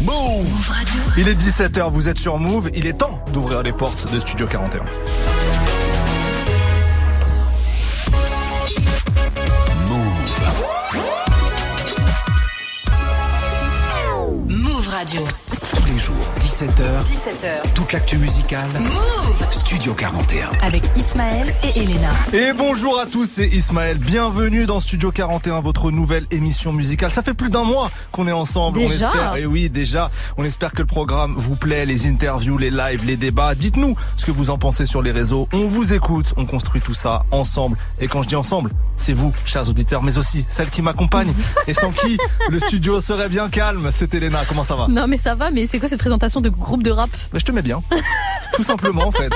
Move Il est 17h, vous êtes sur Move, il est temps d'ouvrir les portes de Studio 41. Move Radio. Tous les jours, 17h. 17h. Toute l'actu musicale. Move Studio 41. Avec Ismaël et Elena. Et bonjour à tous, c'est Ismaël. Bienvenue dans Studio 41, votre nouvelle émission musicale. Ça fait plus d'un mois qu'on est ensemble. Déjà on espère, et oui, déjà, on espère que le programme vous plaît, les interviews, les lives, les débats. Dites-nous ce que vous en pensez sur les réseaux. On vous écoute, on construit tout ça ensemble. Et quand je dis ensemble, c'est vous, chers auditeurs, mais aussi celles qui m'accompagnent et sans qui le studio serait bien calme. C'est Elena, comment ça va? Non mais ça va, mais c'est quoi cette présentation de groupe de rap Bah, Je te mets bien. Tout simplement, en fait.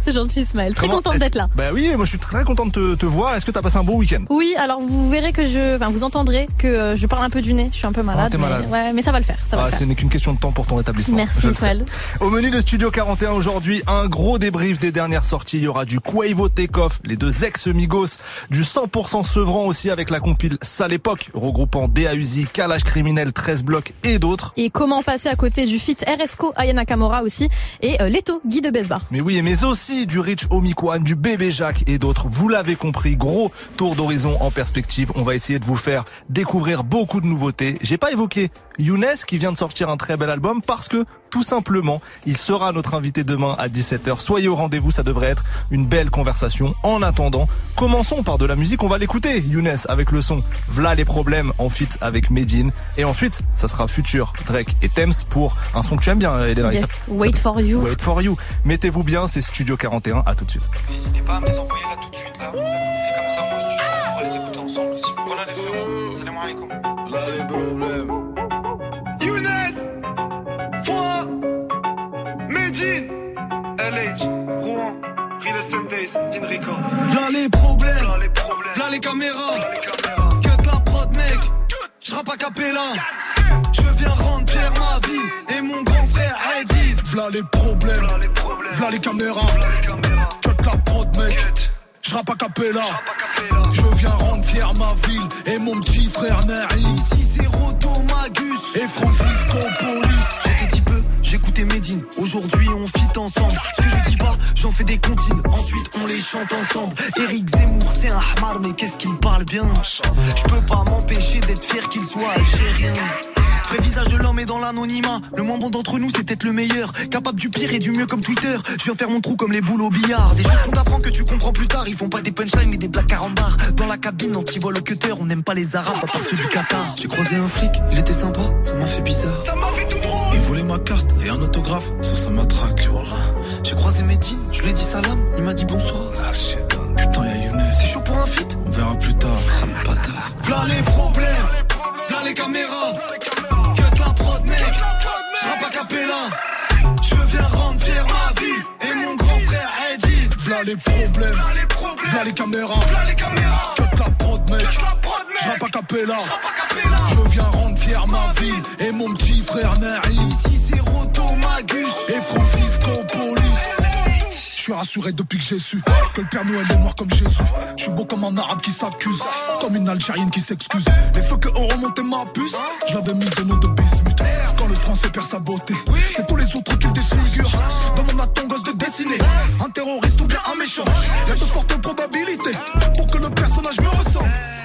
C'est gentil Ismaël, très Comment- contente d'être là. Bah oui, moi je suis très content de te, te voir. Est-ce que t'as passé un beau week-end? Oui, alors vous verrez que je, enfin vous entendrez que euh, je parle un peu du nez, je suis un peu malade. Ah, t'es mais, malade. Ouais, mais ça va le faire, ça va Ah, le ce faire. n'est qu'une question de temps pour ton rétablissement. Merci. Ismaël. Au menu de Studio 41 aujourd'hui, un gros débrief des dernières sorties. Il y aura du Quavo Takeoff, les deux ex-Migos, du 100% Sevran aussi avec la compile Sale Époque, regroupant DAUZI, Kalash Criminel, 13 blocs et d'autres. Et comment passer à côté du feat RSCO Ayana Kamora aussi et euh, Leto Guy de Besbar. Mais oui, mais aussi du Rich Omikwan, du Bébé Jacques et d'autres. Vous l'avez compris, gros tour d'horizon en perspective. On va essayer de vous faire découvrir beaucoup de nouveautés. J'ai pas évoqué Younes qui vient de sortir un très bel album parce que tout simplement, il sera notre invité demain à 17h. Soyez au rendez-vous, ça devrait être une belle conversation. En attendant, commençons par de la musique. On va l'écouter, Younes, avec le son V'là les problèmes en feat avec Medine. Et ensuite, ça sera Future, Drake et Thames pour un son que tu aimes bien, Elena. Yes, Ça- ça- Wait for you. Wait for you. Mettez-vous bien, c'est Studio 41. À tout de suite. N'hésitez pas à me les envoyer là tout de suite là. Et comme ça, moi, studio, on va les écouter ensemble. Voilà les frérots. Salam alaikum. Là les problèmes. Medine, LH, Rouen, Real Sundays, Dean Records. V'là les problèmes, Là les problèmes. v'là les caméras, Là les caméras. cut la prod mec, j'rappe à capella. Je viens rendre fier ma ville et mon grand frère Eddie. V'là les problèmes, Là les problèmes. v'là les caméras, Là les caméras. cut la prod mec, j'rappe à capella. Pas capé là. Je viens rendre fier ma ville et mon petit frère Nari. Ici c'est Roto Magus et Francisco Police. J'écoutais Medine. Aujourd'hui on fit ensemble. Ce que je dis pas, j'en fais des comptines. Ensuite on les chante ensemble. Eric Zemmour c'est un hamar mais qu'est-ce qu'il parle bien? Je peux pas m'empêcher d'être fier qu'il soit algérien. Vrai visage de l'homme est dans l'anonymat. Le moins bon d'entre nous, c'est peut-être le meilleur. Capable du pire et du mieux comme Twitter. Je viens faire mon trou comme les boules au billard. Des choses qu'on t'apprend que tu comprends plus tard. Ils font pas des punchlines mais des blagues carambar. Dans la cabine, anti-vol. On n'aime pas les arabes à part ceux du Qatar. J'ai croisé un flic, il était sympa, ça m'a fait bizarre. Ça m'a fait. Il voulait ma carte et un autographe, ça, ça m'attraque. J'ai croisé Medine, je lui ai dit salam, il m'a dit bonsoir. Ah. Putain, y'a Younes. C'est chaud pour un feat? On verra plus tard. Ah, mon bâtard. V'là les problèmes, v'là les caméras. Cut la prod, mec. J'rappe à capella. Je viens rendre fier ma vie et mon grand frère Eddie. V'là les problèmes, v'là les caméras. Mec. La mec. J'rappe à capella. Je viens rendre fier ma ville et mon petit frère Nari. Ici c'est et Francisco Police. Je suis rassuré depuis que j'ai su que le Père Noël est noir comme Jésus. Je suis beau comme un arabe qui s'accuse, comme une Algérienne qui s'excuse. Les feux que ont remonté ma puce, je l'avais mise au nom de bismuth. Quand le français perd sa beauté, c'est tous les autres qui le défigurent. Demande à ton gosse de dessiner un terroriste ou bien un méchant. Y a de fortes probabilités pour que le personnage me ressemble.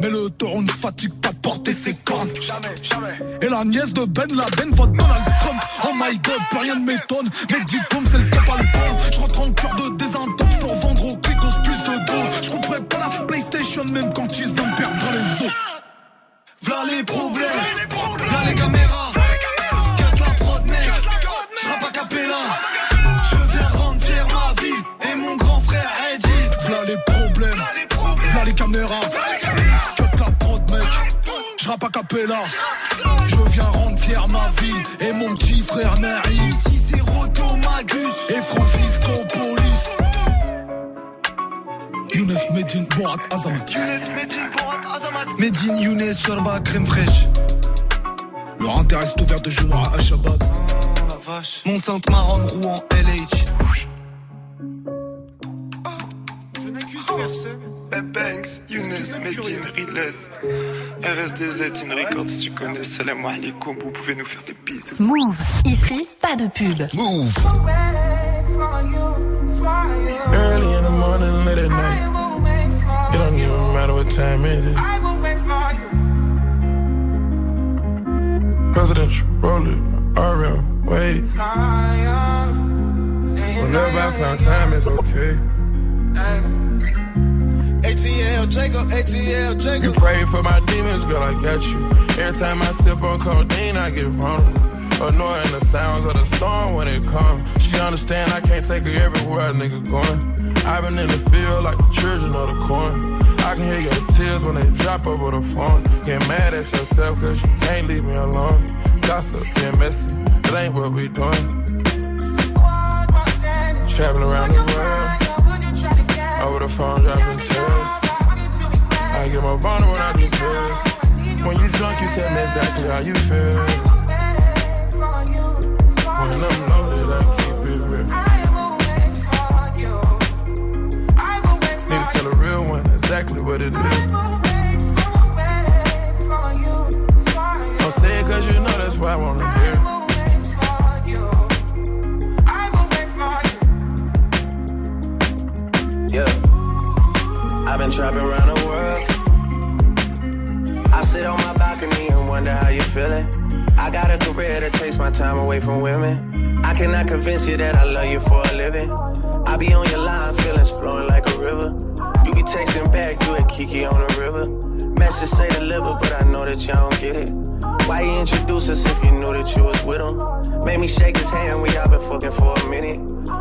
Mais le taureau ne fatigue pas de porter ses cornes. Jamais, jamais. Et la nièce de Ben Laden vote Donald Trump. Oh my god, plus rien ne m'étonne. Mes diplômes, c'est le top album. Je rentre en cœur de désintox pour vendre au clicos plus de doses. Je comprends pas la PlayStation même quand ils me perdre les os. V'là les problèmes, v'là les caméras. Cut la prod, mec. J'rappe à capella. V'là les caméras. Cut la prod, mec. J'rappe à capella. Je viens rendre fier ma ville et mon petit frère Nari. Ici c'est Roto Magus et Francisco Police. Younes Medine Borat Azamat. Younes, Medine, Borat, Azamat. Medine Younes Sharba crème fraîche. Leur intérêt est ouvert de jour à Shabbat. Mon Sainte Maronne Rouen LH. Je n'accuse personne. Ben Banks, Younes, Medine, Riles. RSDZ, In Records, tu connais, salam alaikum, vous pouvez nous faire des bisous. Move. Ici, pas de pub. Move. Early in the morning, late at night. It don't even matter what time it is. Presidential roller, RM, wait. Whenever I found time, it's okay. ATL Jacob, ATL Jacob. You pray for my demons, girl, I got you. Every time I sip on codeine, I get vulnerable. Annoying the sounds of the storm when it comes. She understand I can't take her everywhere a nigga going. I've been in the field like the children of the corn. I can hear your tears when they drop over the phone. Get mad at yourself cause you can't leave me alone. Gossip, being messy, that ain't what we doing. Traveling around the world. Over the phone, dropping tears. I get more vulnerable when I do good. When you drunk, you tell me exactly how you feel. When I'm loaded, I keep it real. Need to tell a real one exactly what it is. Trapping around the world. I sit on my balcony and wonder how you feeling. I got a career that takes my time away from women. I cannot convince you that I love you for a living. I be on your line, feelings flowing like a river. You be texting back, you and Kiki on the river. Message say deliver, but I know that y'all don't get it. Why you introduce us if you knew that you was with him? Made me shake his hand, we all been fucking for a minute.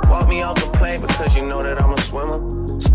Walk me off the plane because you know that I'm a swimmer.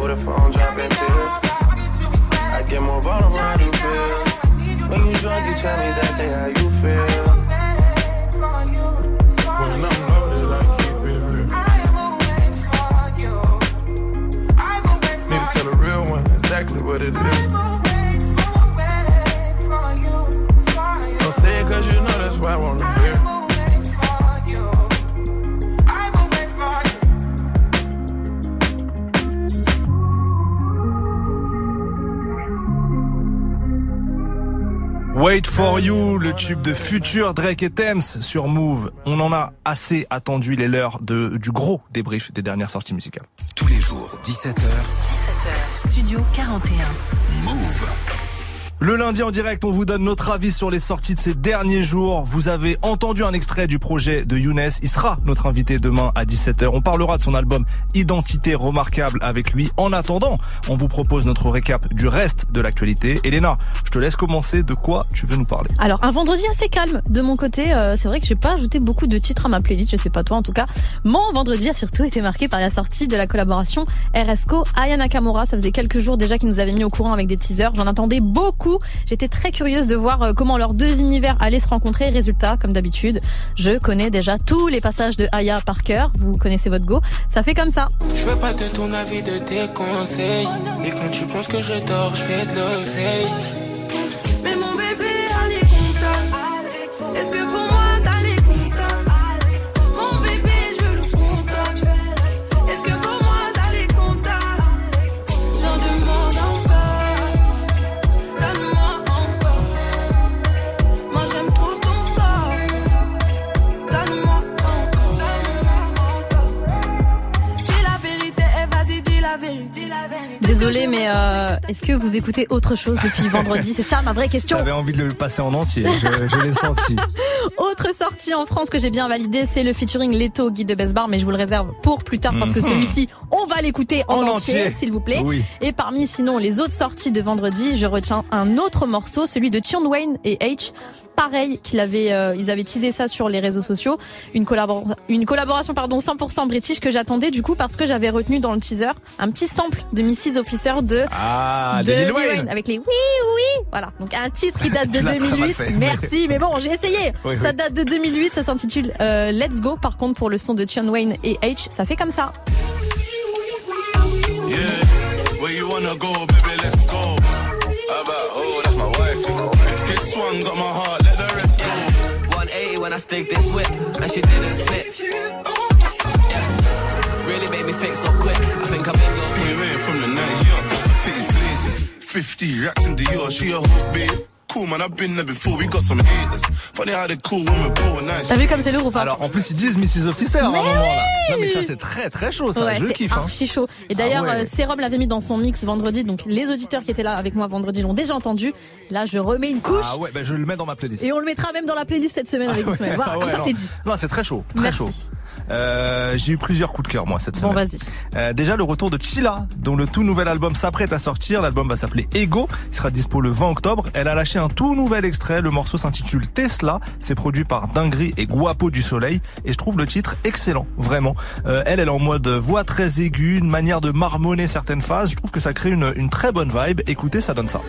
Over the phone, dropping tears. I get more vulnerable when you feel. When you drunk, you tell me exactly how you feel. Need to tell a real one exactly what it is. Wait for you, le tube de futur Drake et Thames sur Move. On en a assez attendu les l'heure de du gros débrief des dernières sorties musicales. Tous les jours, 17h, 17h, Studio 41. Move. Le lundi en direct, on vous donne notre avis sur les sorties de ces derniers jours. Vous avez entendu un extrait du projet de Younes. Il sera notre invité demain à 17h. On parlera de son album Identité remarquable avec lui. En attendant, on vous propose notre récap du reste de l'actualité. Elena, je te laisse commencer. De quoi tu veux nous parler? Alors, un vendredi assez calme de mon côté. Euh, c'est vrai que j'ai pas ajouté beaucoup de titres à ma playlist. Je sais pas toi, en tout cas. Mon vendredi a surtout été marqué par la sortie de la collaboration RSCO Aya Nakamura. Ça faisait quelques jours déjà qu'ils nous avaient mis au courant avec des teasers. J'en attendais beaucoup. J'étais très curieuse de voir euh, comment leurs deux univers allaient se rencontrer. Résultat, comme d'habitude, je connais déjà tous les passages de Aya par cœur. Vous connaissez votre go. Ça fait comme ça. Je veux pas de ton avis, de tes conseils. Tu penses que de. Désolée, mais euh, est-ce que vous écoutez autre chose depuis vendredi C'est ça ma vraie question. J'avais envie de le passer en entier, je, je l'ai senti. Autre sortie en France que j'ai bien validé, c'est le featuring Leto Guy de Besbar, mais je vous le réserve pour plus tard parce que Mhm. celui-ci, on va l'écouter en, En entier, entier. s'il vous plaît. Oui. Et parmi sinon les autres sorties de vendredi, je retiens un autre morceau, celui de Tion Wayne et H. Pareil, qu'il avait, euh, ils avaient teasé ça sur les réseaux sociaux, une, collabor- une collaboration pardon 100% british que j'attendais du coup parce que j'avais retenu dans le teaser un petit sample de Mrs. Officer de Ah, de Lil Wayne. Wayne, avec les oui oui. Voilà. Donc un titre qui date de Tu l'as très mal 2008 fait, merci. Mais bon j'ai essayé. Oui, ça oui. date de 2008 ça s'intitule euh, Let's Go. Par contre pour le son de Tion Wayne et H ça fait comme ça. Yeah, where you wanna go, stick this whip, and she didn't snitch. Yeah. Really made me think so quick. I think I'm in love. Me in from the night, yeah. I take places. 50 racks in Dior, she a hook, babe. Cool, man, I've been there before, we got some haters. Funny how they cool when we're poor, nice. t'as vu comme c'est lourd ou pas Alors en plus ils disent Mrs Officer à un Mais moment là. oui Non mais ça c'est très très chaud ça, Ouais, je kiffe. Hein. archi chaud. Et d'ailleurs, Ah ouais. euh, Serum l'avait mis dans son mix vendredi, donc les auditeurs qui étaient là avec moi vendredi l'ont déjà entendu. Là, je remets une couche Ah ouais, bah je le mets dans ma playlist. et on le mettra même dans la playlist cette semaine avec Ah Ismaël. ouais, Voilà, ah comme ça non. c'est dit. Non, c'est très chaud, très Merci. chaud. Euh, j'ai eu plusieurs coups de cœur moi cette Bon, semaine. vas-y. Euh, déjà le retour de Chila, dont le tout nouvel album s'apprête à sortir. L'album va s'appeler Ego. Il sera dispo le 20 octobre. Elle a lâché tout nouvel extrait. Le morceau s'intitule Tesla. C'est produit par Dinguerie et Guapo du Soleil. Et je trouve le titre excellent, vraiment. Euh, elle, elle est en mode voix très aiguë, une manière de marmonner certaines phases. Je trouve que ça crée une, très bonne vibe. Écoutez, ça donne ça.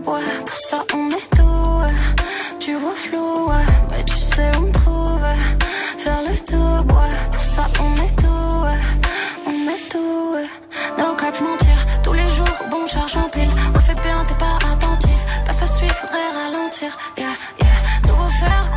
Pour ça on est tout. Tu vois flou, mais tu sais où me trouver Faire le tour, ouais, pour ça on est tout. On est tout. No cap, je mentir tous les jours, bon charge en pile. On le fait bien, t'es pas attentif. Pas facile, faudrait ralentir. Yeah, yeah. Nouveau faire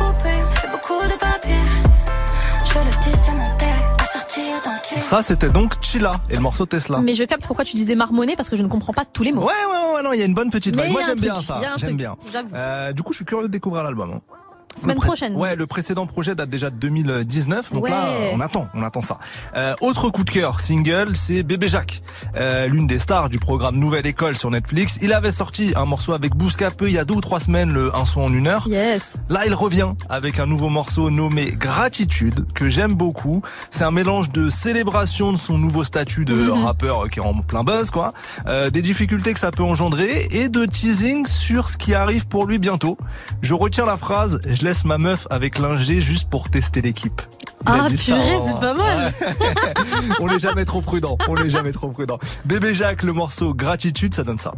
Ça, c'était donc Chila et le morceau Tesla. Mais je capte pourquoi tu disais marmonner parce que je ne comprends pas tous les mots. Ouais, ouais, ouais, non, il y a une bonne petite vibe. Moi, j'aime bien ça. J'aime bien. Euh, du coup, je suis curieux de découvrir l'album. hein. Semaine prochaine. Ouais, le précédent projet date déjà de 2019, donc Ouais. là, on attend, on attend ça. Euh, autre coup de cœur, single, c'est Bébé Jacques, euh, l'une des stars du programme Nouvelle École sur Netflix. Il avait sorti un morceau avec Bouscapé il y a deux ou trois semaines, le un son en une heure. Yes. Là, il revient avec un nouveau morceau nommé Gratitude que j'aime beaucoup. C'est un mélange de célébration de son nouveau statut de Mhm. rappeur qui est en plein buzz, quoi, euh, des difficultés que ça peut engendrer et de teasing sur ce qui arrive pour lui bientôt. Je retiens la phrase "Je laisse ma meuf avec l'ingé juste pour tester l'équipe." Il Ah purée, hein. c'est pas mal. On n'est jamais trop prudent. On n'est jamais trop prudent. Bébé Jacques, le morceau Gratitude, ça donne ça.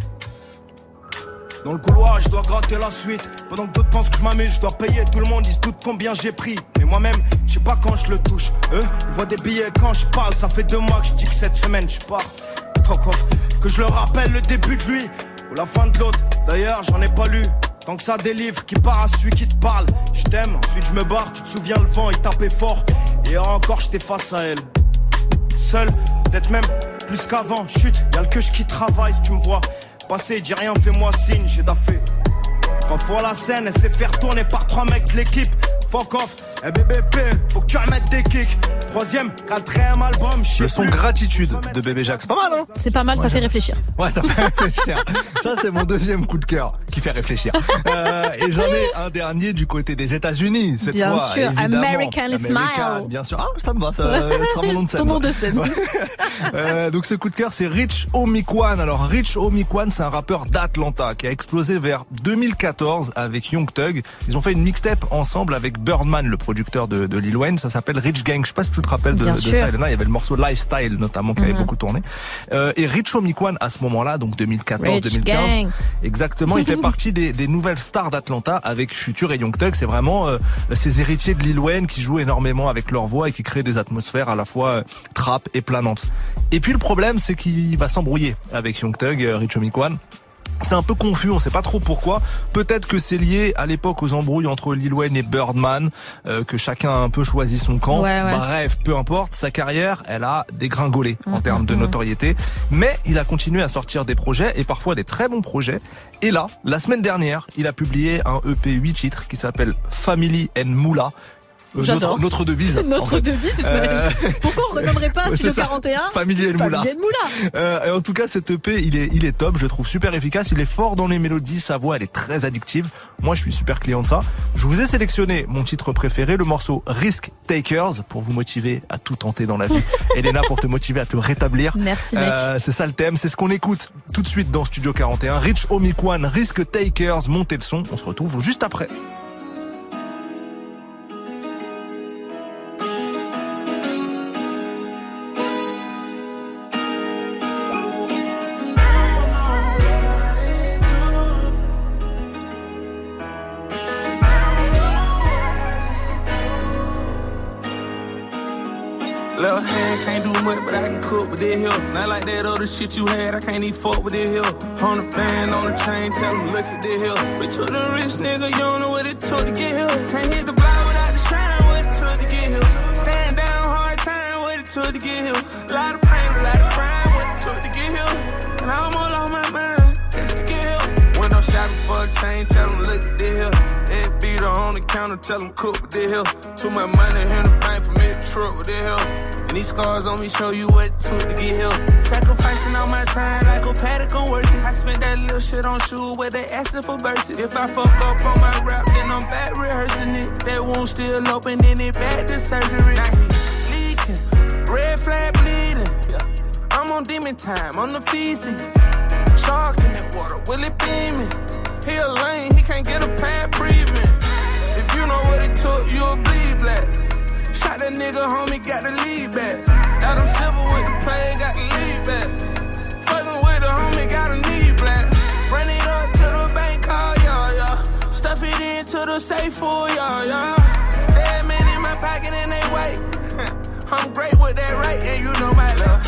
Dans le couloir, je dois gratter la suite. Pendant que d'autres pensent que je m'amuse, je dois payer tout le monde. Ils se doutent combien j'ai pris. Mais moi-même, je sais pas quand je le touche. Eux, ils voient des billets quand je parle. Ça fait deux mois que je dis que cette semaine je pars. Fuck off. Que je leur rappelle le début de lui ou la fin de l'autre. D'ailleurs, j'en ai pas lu. Tant que ça délivre, qui part à celui qui te parle. Je t'aime, ensuite je me barre. Tu te souviens, le vent, il tapait fort. Et encore, j'étais face à elle. Seul, peut-être même plus qu'avant. Chut, y'a le que je qui travaille si tu me vois. Passer, dis rien, fais-moi signe, j'ai daffé. Parfois la scène, elle s'est faire tourner par trois mecs l'équipe. Fuck off, un BBP, faut que tu remettes des kicks. Troisième, quatrième album, Le son plus. Gratitude de Bébé Jacques, c'est pas mal, hein C'est pas mal, ça fait réfléchir. Ouais, ça fait réfléchir. Ça, c'était mon deuxième coup de cœur qui fait réfléchir. Euh, et j'en ai un dernier du côté des États-Unis cette Bien fois. sûr, évidemment. American Smile. Bien sûr. Ah, ça me va. Ça, ça sera mon nom de scène. Ton nom de scène. Ouais. Euh, donc ce coup de cœur, c'est Rich Omikwan. Alors Rich Omikwan, c'est un rappeur d'Atlanta qui a explosé vers 2014 avec Young Thug. Ils ont fait une mixtape ensemble avec Birdman, le producteur de, de Lil Wayne. Ça s'appelle Rich Gang. Je sais pas si tu te rappelles de, de ça, Elena. Il y avait le morceau Lifestyle notamment qui avait Mhm. beaucoup tourné. Euh, et Rich Omikwan à ce moment-là, donc 2014-2015, Rich Gang. exactement, il fait partie des, des nouvelles stars d'Atlanta avec Future et Young Thug. C'est vraiment euh, ces héritiers de Lil Wayne qui jouent énormément avec leur voix et qui créent des atmosphères à la fois euh, trap et planantes. Et puis le problème, c'est qu'il va s'embrouiller avec Young Thug, euh, Rich Omikwan. C'est un peu confus, on sait pas trop pourquoi. Peut-être que c'est lié à l'époque aux embrouilles entre Lil Wayne et Birdman, euh, que chacun a un peu choisi son camp. Ouais, ouais. Bref, peu importe, sa carrière, elle a dégringolé en Mhm, termes de mhm. notoriété. Mais il a continué à sortir des projets et parfois des très bons projets. Et là, la semaine dernière, il a publié un EP 8 titres qui s'appelle Family and Moula. Euh, J'adore. notre, notre devise. en Notre fait. devise. Euh, Pourquoi on renommerait pas Studio c'est ça. 41 Family El Moula. Euh, et en tout cas, cet EP, il est, il est top. Je le trouve super efficace. Il est fort dans les mélodies. Sa voix, elle est très addictive. Moi, je suis super client de ça. Je vous ai sélectionné mon titre préféré, le morceau Risk Takers, pour vous motiver à tout tenter dans la vie. Elena, pour te motiver à te rétablir. Merci, mec. Euh, c'est ça le thème. C'est ce qu'on écoute tout de suite dans Studio 41. Rich Omikwan, Risk Takers, montez le son. On se retrouve juste après. With this here. Not like that other shit you had, I can't even fuck with this here. On the band, on the chain, tell them look at this here. We took the rich nigga, you don't know what it took to get here. Can't hit the block without the shine, what it took to get here. Stand down, hard time, what it took to get here. A lot of pain, a lot of crime, what it took to get here. And I almost lost my mind, just to get here. Window shopping for a chain, tell them on the counter, tell them cook with this here. Too much money in the bank for me to truck with the here. And these scars on me show you what it took to get here. Sacrificing all my time like a paddock on worth. I spent that little shit on shoes where they asking for verses. If I fuck up on my rap, then I'm back rehearsing it. That wound still open, then it back to surgery. Now he leaking, red flag bleeding. I'm on demon time, on the feces. Shark in that water, will it beaming? He a lane, he can't get a pad breathing. You know what it took, you'll bleed black. Shot that nigga, homie, got to lead back. Adam Silver with the play, got to lead back. Fucking with the homie, got a knee black. Run it up to the bank, call y'all, y'all. Stuff it into the safe for y'all, y'all. Dead men in my pocket and they wait. I'm great with that right, and you know my do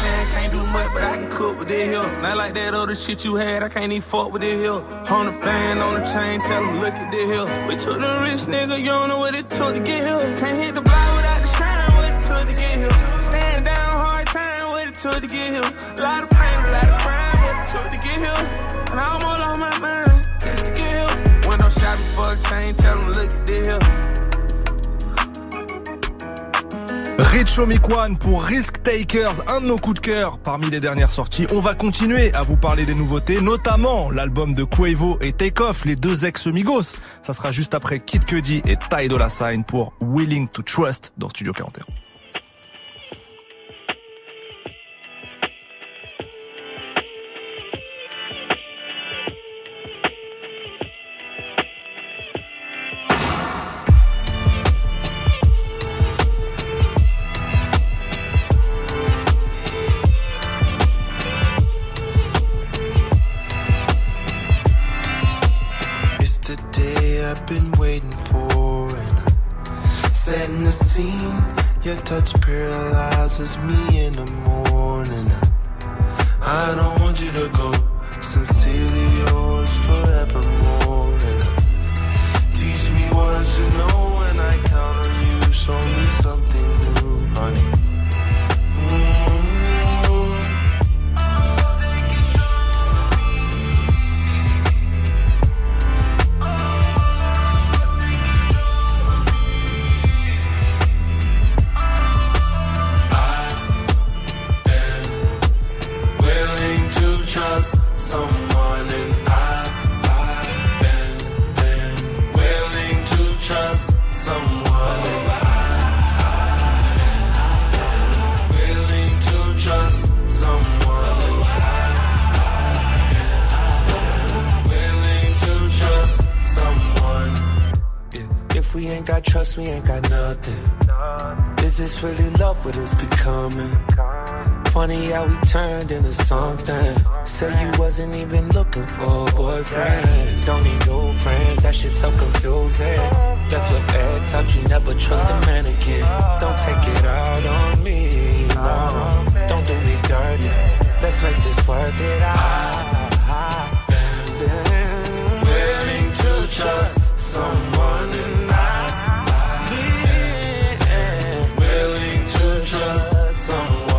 much, but I can cook with this here. Not like that other shit you had, I can't even fuck with this here. On the band, on the chain, tell them look at this here. We took the rich nigga, you don't know what it took to get here. Can't hit the block without the shine, what it took to get here. Stand down, hard time, what it took to get here. A lot of pain, a lot of crime, what it took to get here. And I'm almost lost my mind, just to get here. Window shopping for a chain, tell them look at this here. Rich Omikwan pour Risk Takers, un de nos coups de cœur parmi les dernières sorties. On va continuer à vous parler des nouveautés, notamment l'album de Quavo et Takeoff, les deux ex-Migos. Ça sera juste après Kid Cudi et Ty Dolla Sign pour Willing to Trust dans Studio 41. Paralyzes me in the morning. I don't down.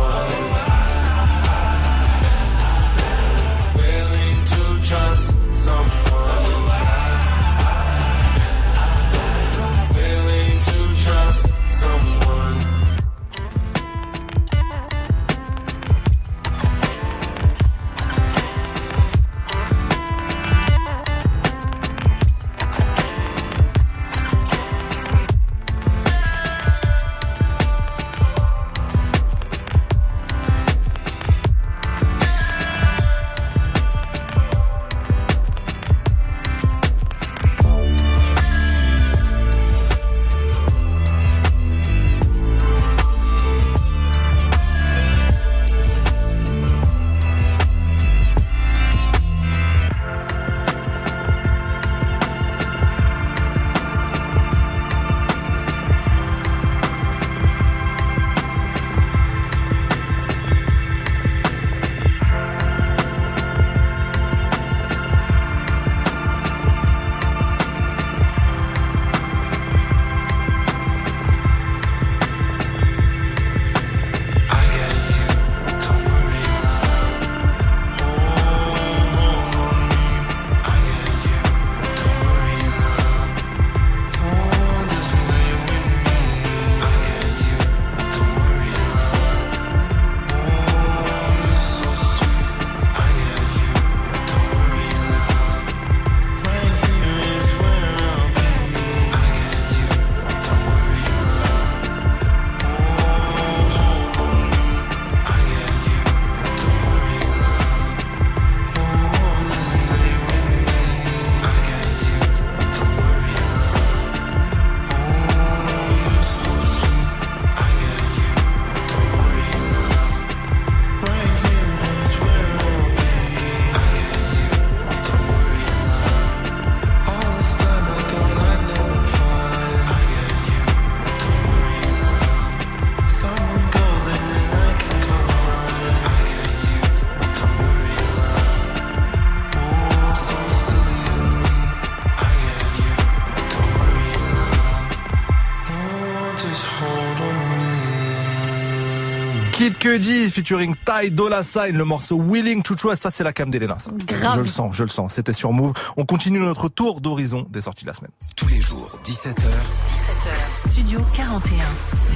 Featuring Ty Dolla Sign, le morceau Willing to Trust. Ça, c'est la cam d'Elena. Je le sens, je le sens. C'était sur Move. On continue notre tour d'horizon des sorties de la semaine. Tous les jours, 17h. 17h, Studio 41.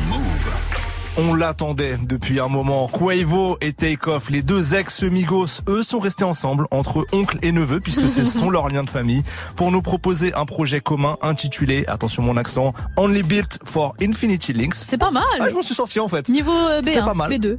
Move. On l'attendait depuis un moment. Quavo et Takeoff, les deux ex-Migos, eux sont restés ensemble entre oncle et neveu puisque ce sont leurs liens de famille pour nous proposer un projet commun intitulé, attention mon accent, Only Built for Infinity Links. C'est pas mal. Ah, je m'en suis sorti en fait. Niveau euh, C'était B1, pas mal. B2.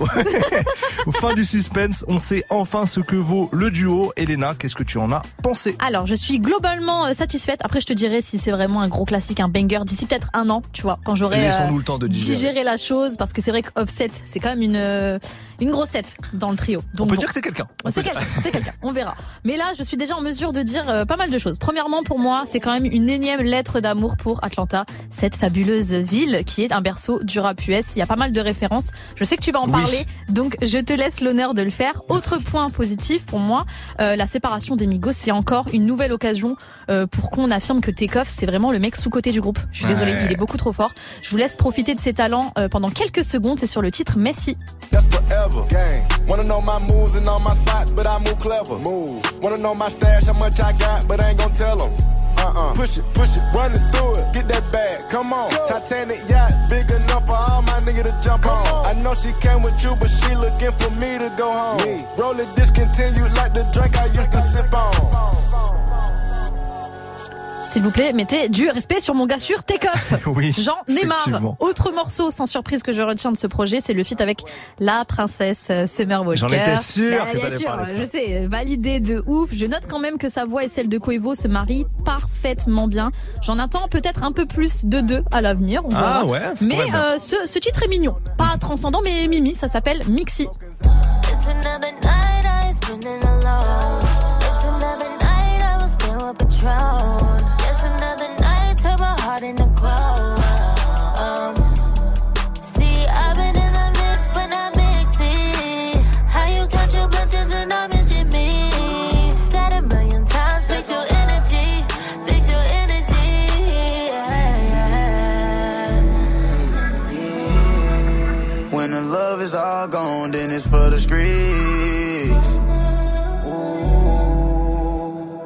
fin du suspense, on sait enfin ce que vaut le duo. Elena, qu'est-ce que tu en as pensé? Alors, je suis globalement euh, satisfaite. Après, je te dirai si c'est vraiment un gros classique, un banger d'ici peut-être un an, tu vois, quand j'aurai Laissons-nous le temps de digérer. digéré la chose, parce que c'est vrai que Offset, c'est quand même une euh, une grosse tête dans le trio. On peut bon. dire que c'est quelqu'un. C'est quelqu'un, c'est quelqu'un, on verra. Mais là, je suis déjà en mesure de dire euh, pas mal de choses. Premièrement, pour moi, c'est quand même une énième lettre d'amour pour Atlanta, cette fabuleuse ville qui est un berceau du rap US. Il y a pas mal de références. Je sais que tu vas en Oui. parler, donc je te laisse l'honneur de le faire. Autre point positif pour moi, euh, la séparation des Migos, c'est encore une nouvelle occasion euh, pour qu'on affirme que Takeoff, c'est vraiment le mec sous-côté du groupe. Je suis désolée, il est beaucoup trop fort. Je vous laisse profiter de ses talents euh, pendant quelques secondes. C'est sur le titre Messi. That's forever. Gang. Wanna know my moves and all my spots, but I move clever. Move. Wanna know my stash, how much I got, but I ain't gon' tell them. Uh-uh. Push it, push it, running through it. Get that bag, come on. Titanic yacht, big enough for all my nigga to jump on. I know she came with you, but she looking for me to go home. Roll it discontinued like the drink I used to sip on. S'il vous plaît, mettez du respect sur mon gars sûr Takeoff. Oui, J'en ai marre. Autre morceau sans surprise que je retiens de ce projet, c'est le feat avec la princesse euh, Summer Walker. J'en étais sûr Bah, bien sûr, parler de ça. je sais, validé de ouf. Je note quand même que sa voix et celle de Quavo se marient parfaitement bien. J'en attends peut-être un peu plus de deux à l'avenir. on Ah ouais, ça Mais euh, ce, ce titre est mignon, pas transcendant, mais Mimi, ça s'appelle Mixi. It's another night I was with. My heart into cold. Um, see, I've been in the mix, but not mixy. How you count your blessings and not mention me? Said a million times, fix your energy, fix your energy. When the love is all gone, then it's for the streets.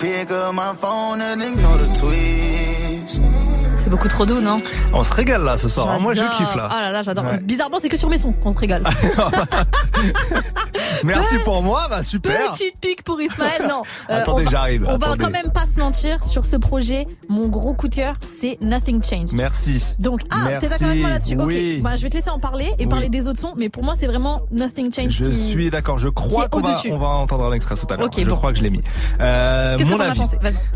Pick up my phone and ignore the tweets. Beaucoup trop doux, non On se régale là ce soir. hein. Moi je kiffe là. Ah là là, j'adore. Ouais. Bizarrement, c'est que sur mes sons qu'on se régale. Merci pour moi, bah super. Petite pique pour Ismaël, non. Euh, Attendez, va- j'arrive, On va quand même pas se mentir sur ce projet. Mon gros coup de cœur, c'est Nothing Changed. Merci. Donc, ah, t'es d'accord avec moi là-dessus? Oui. Ok, bah, je vais te laisser en parler et Oui. parler des autres sons, mais pour moi, c'est vraiment Nothing Changed Je qui... suis d'accord. Je crois qu'on va, on va entendre un extrait tout à l'heure. Ok, je bon. crois que je l'ai mis. Euh, que mon as avis.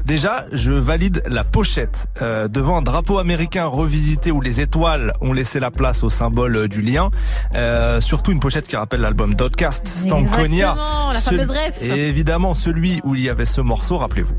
Déjà, je valide la pochette euh, devant un drapeau américain revisité où les étoiles ont laissé la place au symbole du lien. Euh, surtout une pochette qui rappelle l'album Dotcast, Stankonia. Exactement, la fameuse ref. Et évidemment celui où il y avait ce morceau, rappelez-vous.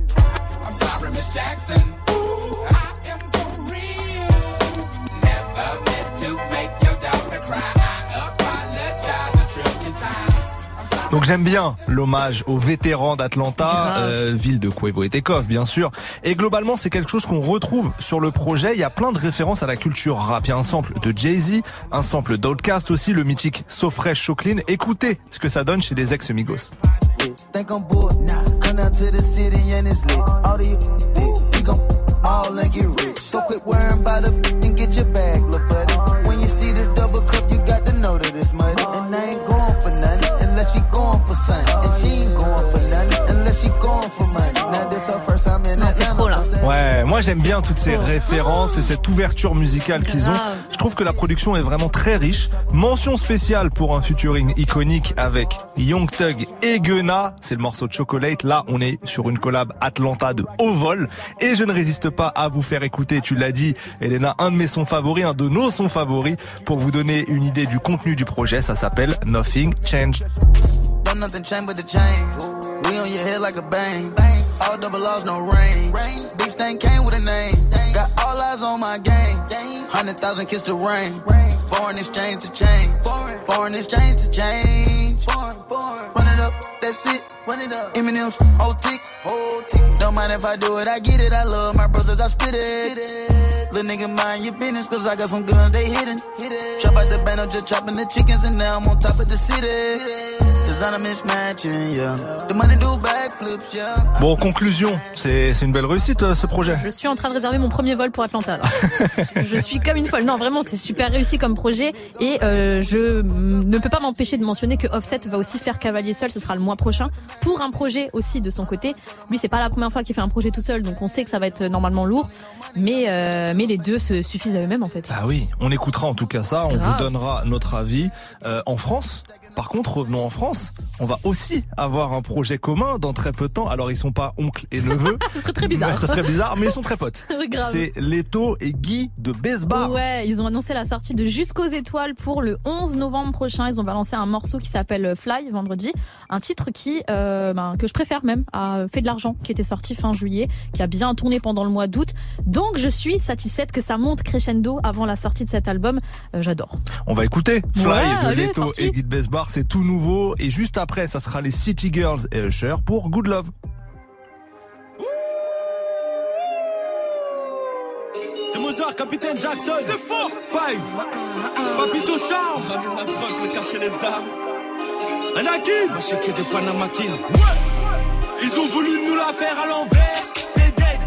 Donc j'aime bien l'hommage aux vétérans d'Atlanta, euh, ville de Quavo et Takeoff bien sûr. Et globalement c'est quelque chose qu'on retrouve sur le projet. Il y a plein de références à la culture rap. Il y a un sample de Jay-Z, un sample d'Outkast aussi, le mythique So Fresh, So Clean. Écoutez ce que ça donne chez les ex-Migos. Think I'm bored? Nah. Come down to the city and it's lit. All these lit. We gon' all and get rich. So quit worrying about a and get your bag, j'aime bien toutes ces références et cette ouverture musicale qu'ils ont. Je trouve que la production est vraiment très riche. Mention spéciale pour un featuring iconique avec Young Thug et Gunna. C'est le morceau de Chocolate. Là, on est sur une collab Atlanta de haut vol. Et je ne résiste pas à vous faire écouter, tu l'as dit, Elena, un de mes sons favoris, un de nos sons favoris, pour vous donner une idée du contenu du projet. Ça s'appelle Nothing Changed. Don't nothing change but the change. We on your head like a bang. All double laws, no range. Big stain came with a name. Got all eyes on my game. Hundred thousand kiss the rain. Foreign exchange to change. Foreign exchange to change. Run it up, that's it. Run it up. Eminem's whole tick. Don't mind if I do it? I get it. I love my brothers, I spit it. Little nigga, mind your business, cause I got some guns, they hidden. Chop out the band, just chopping the chickens, and now I'm on top of the city. Bon, conclusion, c'est c'est une belle réussite euh, ce projet. Je suis en train de réserver mon premier vol pour Atlanta. je suis comme une folle. Non, vraiment, c'est super réussi comme projet. Et euh, je ne peux pas m'empêcher de mentionner que Offset va aussi faire Cavalier seul. Ce sera le mois prochain pour un projet aussi de son côté. Lui, c'est pas la première fois qu'il fait un projet tout seul, donc on sait que ça va être normalement lourd. Mais euh, mais les deux se suffisent à eux-mêmes en fait. Ah oui, on écoutera en tout cas ça, on Grave. vous donnera notre avis. Euh, en France, par contre, revenons en France, on va aussi avoir un projet commun dans très peu de temps. Alors ils sont pas oncle et neveu. Ce serait très bizarre. Ce serait bizarre, mais ils sont très potes. C'est Leto et Guy de Besbar. Ouais, ils ont annoncé la sortie de Jusqu'aux étoiles pour le 11 novembre prochain. Ils ont balancé un morceau qui s'appelle Fly vendredi, un titre qui euh, ben, que je préfère même, a fait de l'argent, qui était sorti fin juillet, qui a bien tourné pendant le mois d'août. Donc je suis satisfaite que ça monte crescendo avant la sortie de cet album. Euh, J'adore. On va écouter Fly Ouais, de allez, Leto sorti. et Guy de Besbar, c'est tout nouveau. Et juste après, ça sera les City Girls et Usher pour Good Love. C'est Mozart, capitaine Jackson. C'est fort. Five. Papito Charles. Ramène la drogue, les armes. Anakin. Des. Ils ont voulu nous la faire à l'envers. C'est dead.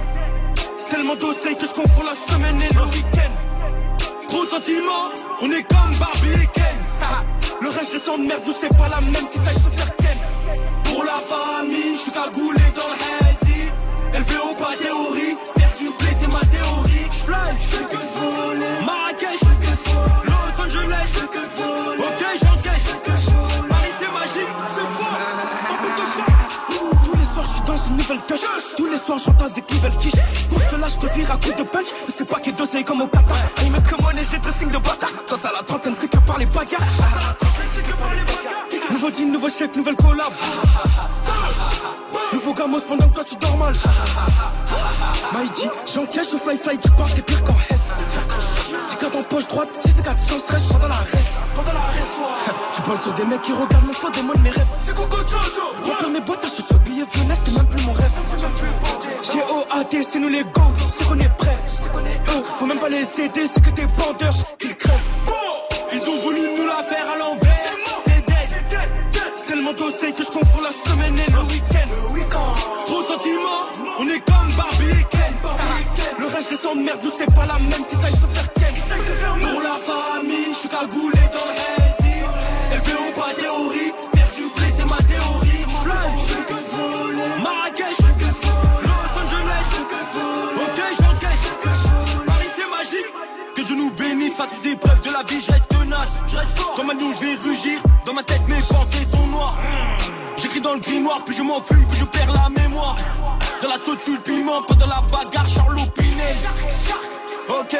Tellement d'oseille que je confonds la semaine et le week-end. Gros sentiment, on est comme Barbie et Ken. Le reste de son merde, c'est pas la même qui sache se faire ken. Pour la famille, je suis cagoulé dans le hazy. Élevé au pas théorie, faire du blé c'est ma théorie. J'fly, j'fais que touch. Tous les soirs, j'entends avec nouvelles quiches. Moi, je te lâche, je te vire à coup de punch. Je sais pas qui dosé comme au Qatar. Il me commande et j'ai dressing de bâtard. Quand t'as la trentaine, c'est que par les bagarres. Nouveau deal, nouveau chèque, nouvelle collab. Nouveau gamos pendant que toi tu dors mal. Maïdi, j'encaisse, je fly fly, tu pars, t'es pire qu'en. J'ai qu'à en poche droite, j'ai ces quatre sans stress pendant la reste. Pendant la reste, Tu parles sur des mecs qui regardent mon faux, démon mes rêves. C'est Coco Jojo. Remplir mes bottes, je suis billet violet, c'est même plus mon rêve. J'ai OAT, c'est nous les go, c'est qu'on est prêts. Faut même pas les aider, c'est que des bandeurs qu'ils crèvent. Ils ont voulu nous la faire à l'envers. C'est dead. Tellement d'oseille que je confonds la semaine et le week-end. Trop sentiment, on est comme Barbie. Le reste des de merde, nous c'est pas la même qui sache se faire je vais rugir. Dans ma tête, mes pensées sont noires. J'écris dans le grimoire, puis je m'en fume, puis je perds la mémoire. Dans la saute, je le piment, pas dans la bagarre, Charlot Pinet. Ok,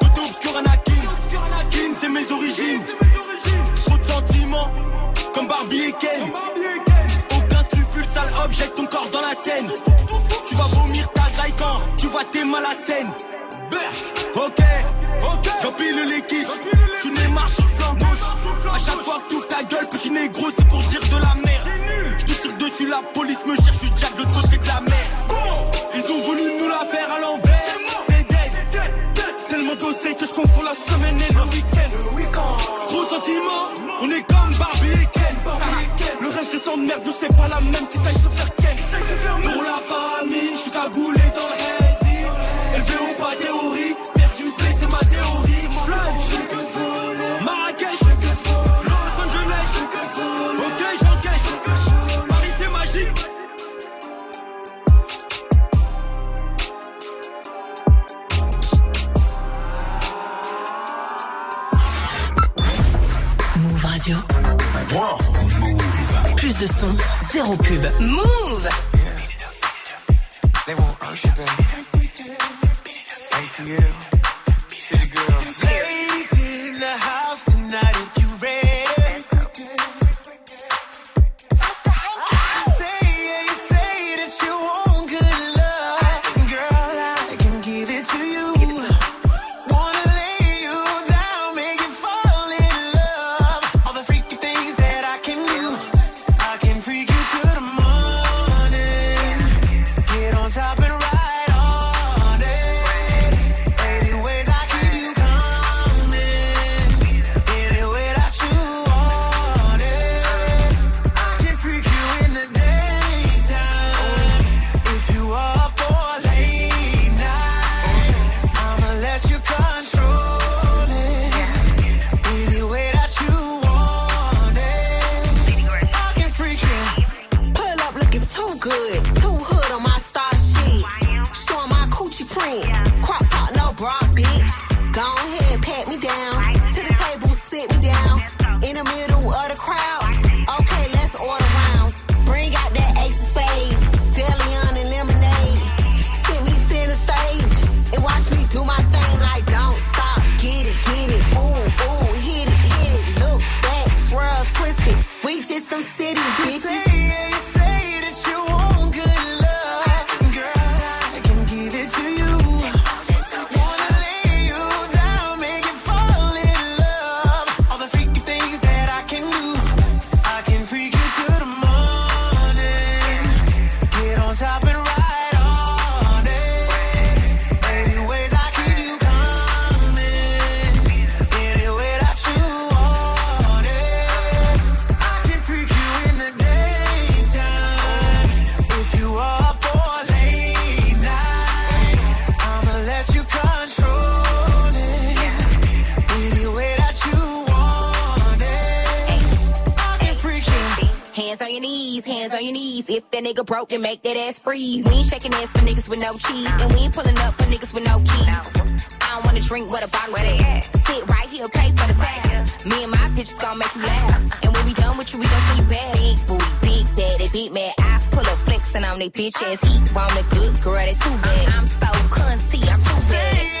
côté obscur Anakin. C'est mes origines. Trop de sentiments, comme Barbie et Ken. Aucun scrupule, sale objecte ton corps dans la scène. Tu vas vomir ta graille quand tu vois tes mal à scène. Ok, j'empile les quiches. Tu n'es marche chaque fois que tu ouvres ta gueule, petit négro, c'est pour dire de la merde. Je te tire dessus, la police me cherche, je Jack de l'autre côté de la mer. Ils ont voulu nous la faire à l'envers. C'est dead. Tellement d'oseille que je confonds la semaine et le week-end. Trop sentiment, on est comme Barbie et Ken. Le reste de merde, nous c'est pas la même qui sache se faire ken. Pour la famille, je suis cagoulé dans le de son, zéro pub. Move! They nigga broke, then make that ass freeze. We ain't shaking ass for niggas with no cheese. And we ain't pulling up for niggas with no keys. I don't wanna drink what a bottle at. Sit right here, pay for the tab. Me and my bitches gon' make you laugh. And when we done with you, we gon' see you back. Big booty, big bad, beat mad. I pull up flexing on they bitch ass. On the good girl, they too bad. I'm so cunty, I'm too bad.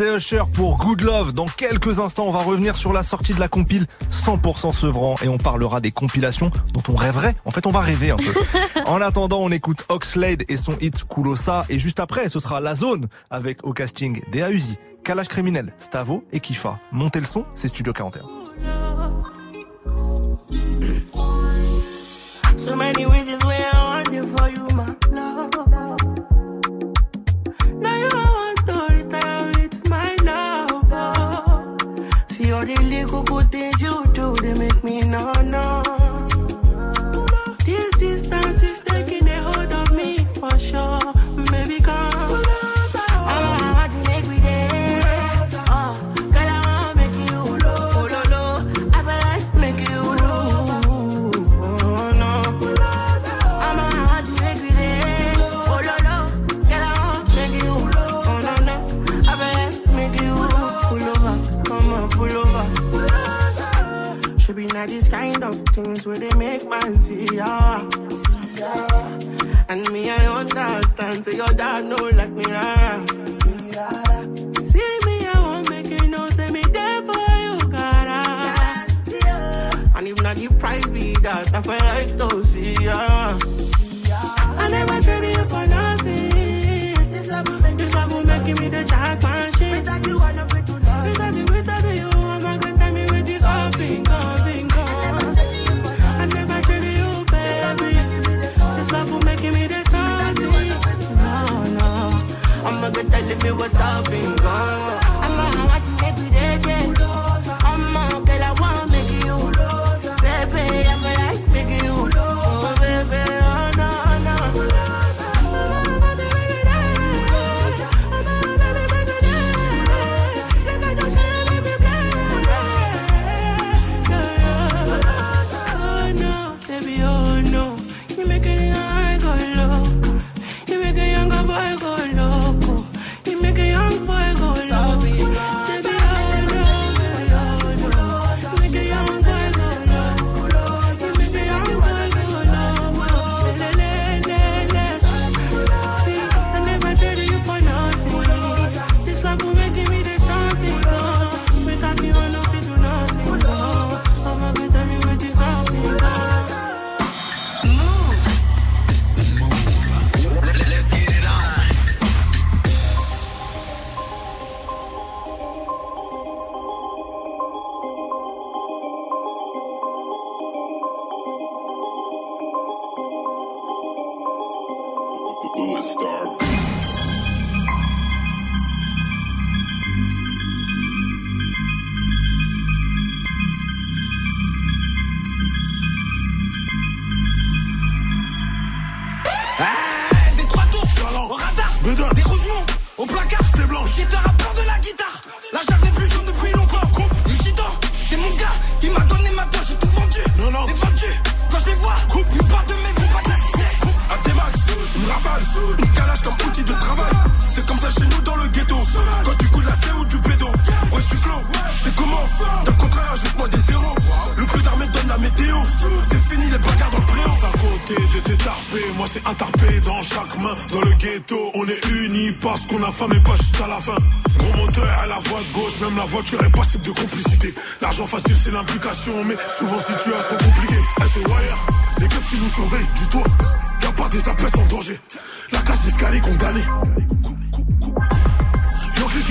Et Usher pour Good Love. Dans quelques instants, on va revenir sur la sortie de la compile 100% Sevran et on parlera des compilations dont on rêverait. En fait, on va rêver un peu. en attendant, on écoute Oxlade et son hit Kulosa et juste après, ce sera La Zone avec au casting Dea Uzi, Kalash Criminel, Stavo et Kifa. Montez le son, c'est Studio 41. So many reasons the good things you do, they make me no no. Where they make man see ya. See ya. And me, I understand. Say your dad know like me, rara. See me, I won't make you know. Say me there for you, gotta. Ah. And if not the price be that, I feel like to see ya. I never traded I'm a good time me what's up, bingo. I'm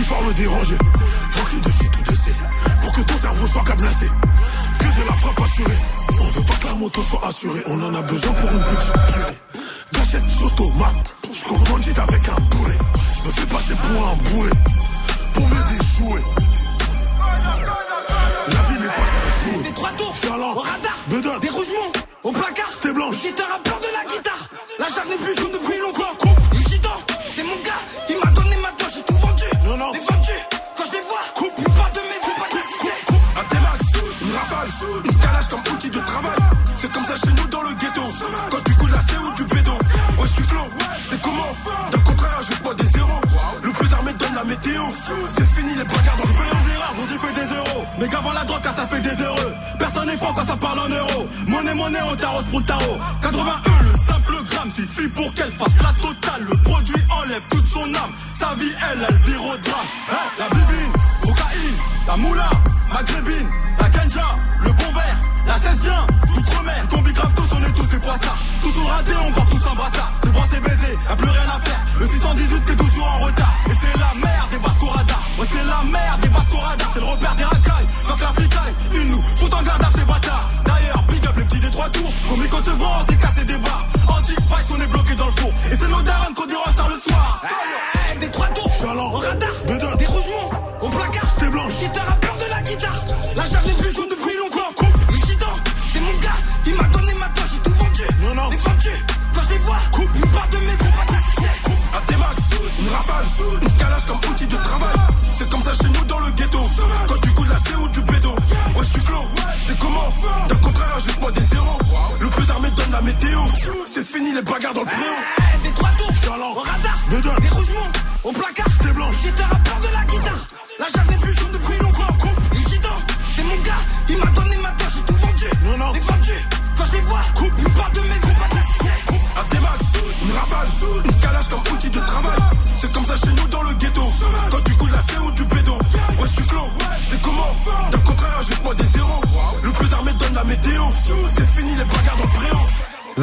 Forme le déranger. Y'en de shit tout décès. Pour que ton cerveau soit cadenassé. Que de la frappe assurée. On veut pas que la moto soit assurée. On en a besoin pour une petite durée. Gâchette sauce tomate. Je commande avec un bourré. Je me fais passer pour un bourré. Pour me déjouer. La vie n'est pas un jour. Des trois tours, Chaland, au radar, Bedot, des rougements, au placard, C'était blanche. Guitare à peur de la guitare. La chave n'est plus jaune depuis longtemps. Coupe, Non, non. Les vendu, quand je les vois, coupe, une part de mes faut pas citer. Un T-Max, une rafale, une calage comme outil de travail. C'est comme ça chez nous dans le ghetto. Quand tu coules la C ou du bédon. Ouais, tu clos, c'est comment D'un contraire, ajoute-moi des zéros. Le plus armé donne la météo. C'est fini les bagarres dans le des erreurs, vous y fait des zéros. Mais qu'avant la drogue, quand ça fait des heureux. Personne n'est franc quand ça parle en euros. Monnaie, monnaie, on t'arrose pour le tarot. 81, le simple gramme suffit pour qu'elle fasse la Sa vie, elle, elle vire au drame. Hein, la bibine, cocaïne, la moula, maghrébine, la ganja, le bon verre, la 16 vient, d'outre-mer, combi grave tous, on est tous des poissards. Tous sont ratés, on part tous en brassard. C'est bon, c'est baisé, y'a plus rien à faire. Le 618 qui est toujours en retard. Et c'est la merde des Bascorada. Ouais, c'est la merde des Bascorada. C'est le repère des racailles. Quand la fricaille, ils nous foutent en garde à ces bâtards. D'ailleurs, big up les petits des trois tours. Ils comptent se voir, on s'est cassé des